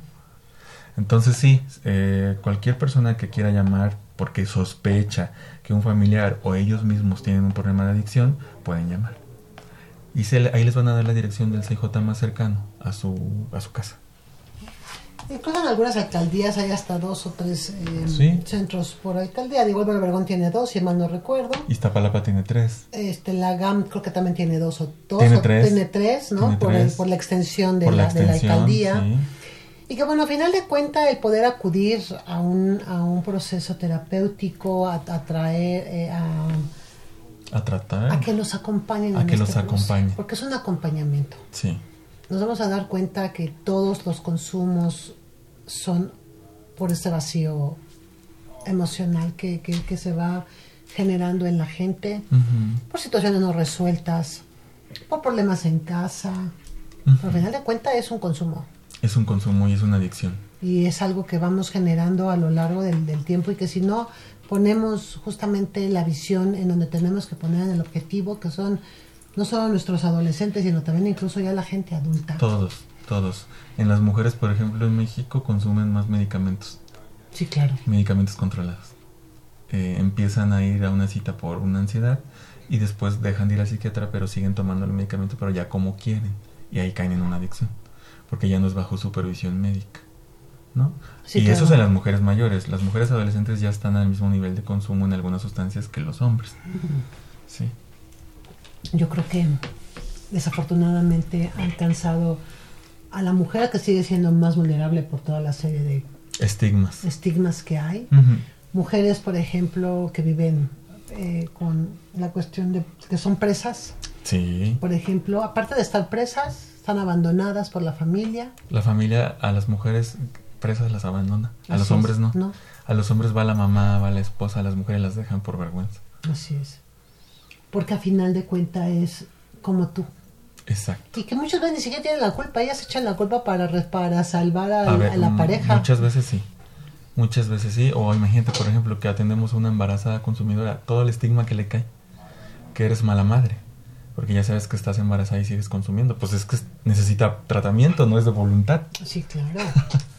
Speaker 2: Entonces sí, eh, cualquier persona que quiera llamar porque sospecha que un familiar o ellos mismos tienen un problema de adicción, pueden llamar. Y se ahí les van a dar la dirección del CJ más cercano a su, a su casa.
Speaker 1: Incluso en algunas alcaldías hay hasta dos o tres eh,
Speaker 2: Sí.
Speaker 1: centros por alcaldía. Digo, Álvaro Obregón tiene dos, si mal no recuerdo.
Speaker 2: Iztapalapa tiene tres.
Speaker 1: Este, la GAM creo que también tiene dos o dos.
Speaker 2: Tiene
Speaker 1: o
Speaker 2: tres.
Speaker 1: Tiene tres, ¿no?
Speaker 2: Tiene
Speaker 1: por, el- por la extensión de, la, de la
Speaker 2: extensión,
Speaker 1: alcaldía.
Speaker 2: sí.
Speaker 1: Y que bueno, a final de cuentas el poder acudir a un, a un proceso terapéutico, a, a traer, eh, a,
Speaker 2: A tratar.
Speaker 1: a que los acompañen.
Speaker 2: A
Speaker 1: en
Speaker 2: que
Speaker 1: este
Speaker 2: los acompañen.
Speaker 1: Porque es un acompañamiento.
Speaker 2: Sí.
Speaker 1: Nos vamos a dar cuenta que todos los consumos son por este vacío emocional que, que, que se va generando en la gente, por situaciones no resueltas, por problemas en casa. Pero al final de cuentas es un consumo.
Speaker 2: Es un consumo y es una adicción.
Speaker 1: y es algo que vamos generando a lo largo del, del tiempo y que si no ponemos justamente la visión en donde tenemos que poner en el objetivo, que son no solo nuestros adolescentes, sino también incluso ya la gente adulta.
Speaker 2: Todos, todos. En las mujeres, por ejemplo, en México consumen más medicamentos.
Speaker 1: Sí, claro.
Speaker 2: medicamentos controlados. Eh, empiezan a ir a una cita por una ansiedad y después dejan de ir al psiquiatra, pero siguen tomando el medicamento, pero ya como quieren. Y ahí caen en una adicción, porque ya no es bajo supervisión médica. ¿No?
Speaker 1: Sí,
Speaker 2: y
Speaker 1: claro.
Speaker 2: eso es en las mujeres mayores. Las mujeres adolescentes ya están al mismo nivel de consumo en algunas sustancias que los hombres. Sí.
Speaker 1: Yo creo que desafortunadamente ha alcanzado a la mujer que sigue siendo más vulnerable por toda la serie de
Speaker 2: Estigmas.
Speaker 1: estigmas que hay. Mujeres, por ejemplo, que viven eh, con la cuestión de que son presas,
Speaker 2: Sí.
Speaker 1: por ejemplo, aparte de estar presas, Están abandonadas por la familia.
Speaker 2: La familia a las mujeres presas las abandona, a
Speaker 1: Así
Speaker 2: los
Speaker 1: es,
Speaker 2: hombres no.
Speaker 1: no.
Speaker 2: A los hombres va la mamá, va la esposa, a las mujeres las dejan por vergüenza.
Speaker 1: Así es. Porque a final de cuentas es como tú.
Speaker 2: Exacto.
Speaker 1: Y que muchas veces ni siquiera tienen la culpa, ellas echan la culpa para, para salvar a,
Speaker 2: A ver,
Speaker 1: a la
Speaker 2: mm,
Speaker 1: pareja.
Speaker 2: Muchas veces sí. Muchas veces sí. O imagínate, por ejemplo, que atendemos a una embarazada consumidora, todo el estigma que le cae, que eres mala madre. Porque ya sabes que estás embarazada y sigues consumiendo. Pues es que es- necesita tratamiento, no es de voluntad.
Speaker 1: Sí, claro. <laughs>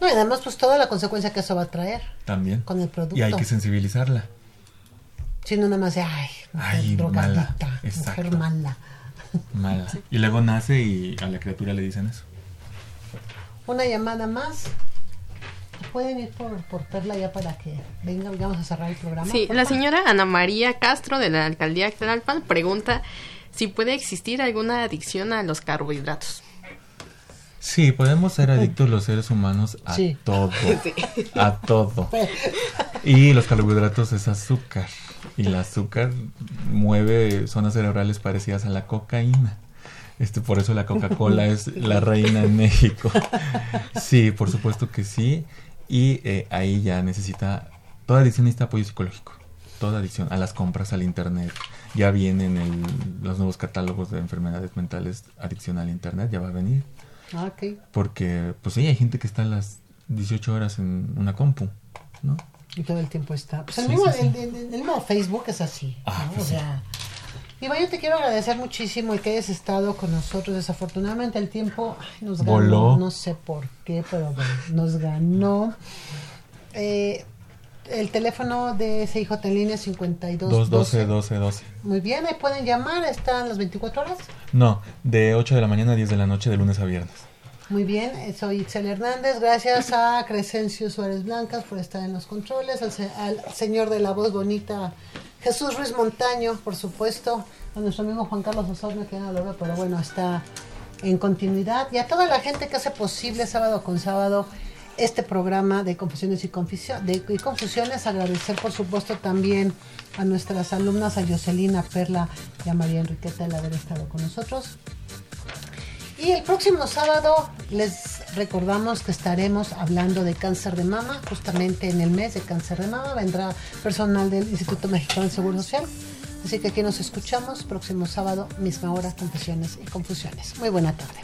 Speaker 1: No, y además, pues toda la consecuencia que eso va a traer
Speaker 2: También.
Speaker 1: con el producto.
Speaker 2: Y hay que sensibilizarla.
Speaker 1: Si no, nada más de, ay, mujer
Speaker 2: Ay, mala. Exacto.
Speaker 1: mujer mala.
Speaker 2: Mala. Y luego nace y a la criatura le dicen eso.
Speaker 1: Una llamada más. Pueden ir por, por Perla ya para que venga, vamos a cerrar el programa.
Speaker 3: Sí, la señora Ana María Castro de la alcaldía de Tlalpan pregunta si puede existir alguna adicción a los carbohidratos.
Speaker 2: Sí, podemos ser adictos los seres humanos a
Speaker 1: Sí.
Speaker 2: todo. <laughs> A todo. Y los carbohidratos es azúcar. Y el azúcar mueve zonas cerebrales parecidas a la cocaína. Este, por eso la Coca-Cola es la reina en México. Sí, por supuesto que sí. Y eh, ahí ya necesita, toda adicción necesita apoyo psicológico. Toda adicción a las compras, al internet. Ya vienen el- los nuevos catálogos de enfermedades mentales, adicción al internet, ya va a venir.
Speaker 1: Ah, ok.
Speaker 2: Porque, pues sí, hay gente que está a las 18 horas en una compu, ¿no?
Speaker 1: Y todo el tiempo está. Pues el,
Speaker 2: Sí,
Speaker 1: mismo,
Speaker 2: sí,
Speaker 1: el- el- el mismo Facebook es así.
Speaker 2: Ah,
Speaker 1: ¿no?
Speaker 2: pues
Speaker 1: o sea. Iván, yo te quiero agradecer muchísimo el que hayas estado con nosotros. Desafortunadamente el tiempo ay, nos ganó.
Speaker 2: Voló.
Speaker 1: No sé por qué, pero bueno, nos ganó. Eh, el teléfono de CIJ en línea es 52
Speaker 2: 212, 12, 12.
Speaker 1: Muy bien, ahí pueden llamar, están las 24 horas.
Speaker 2: No, de 8 de la mañana a 10 de la noche, de lunes a viernes.
Speaker 1: Muy bien, eh, soy Itzel Hernández. Gracias a Crescencio Suárez Blancas por estar en los controles, al, se- al señor de la voz bonita Jesús Ruiz Montaño, por supuesto, a nuestro amigo Juan Carlos Osorno, que ya no lo veo, pero bueno, está en continuidad, y a toda la gente que hace posible sábado con sábado este programa de Confusiones y, de, y Confusiones. Agradecer, por supuesto, también a nuestras alumnas, a Jocelina, Perla y a María Enriqueta, el haber estado con nosotros. Y el próximo sábado les recordamos que estaremos hablando de cáncer de mama, justamente en el mes de cáncer de mama vendrá personal del Instituto Mexicano del Seguro Social. Así que aquí nos escuchamos próximo sábado, misma hora, confesiones y confusiones. Muy buena tarde.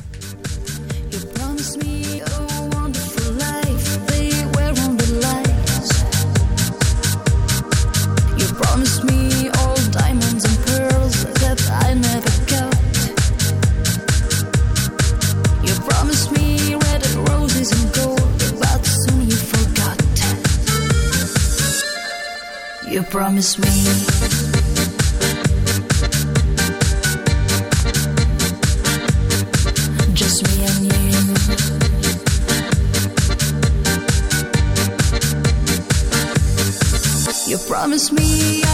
Speaker 4: You promised me. Just me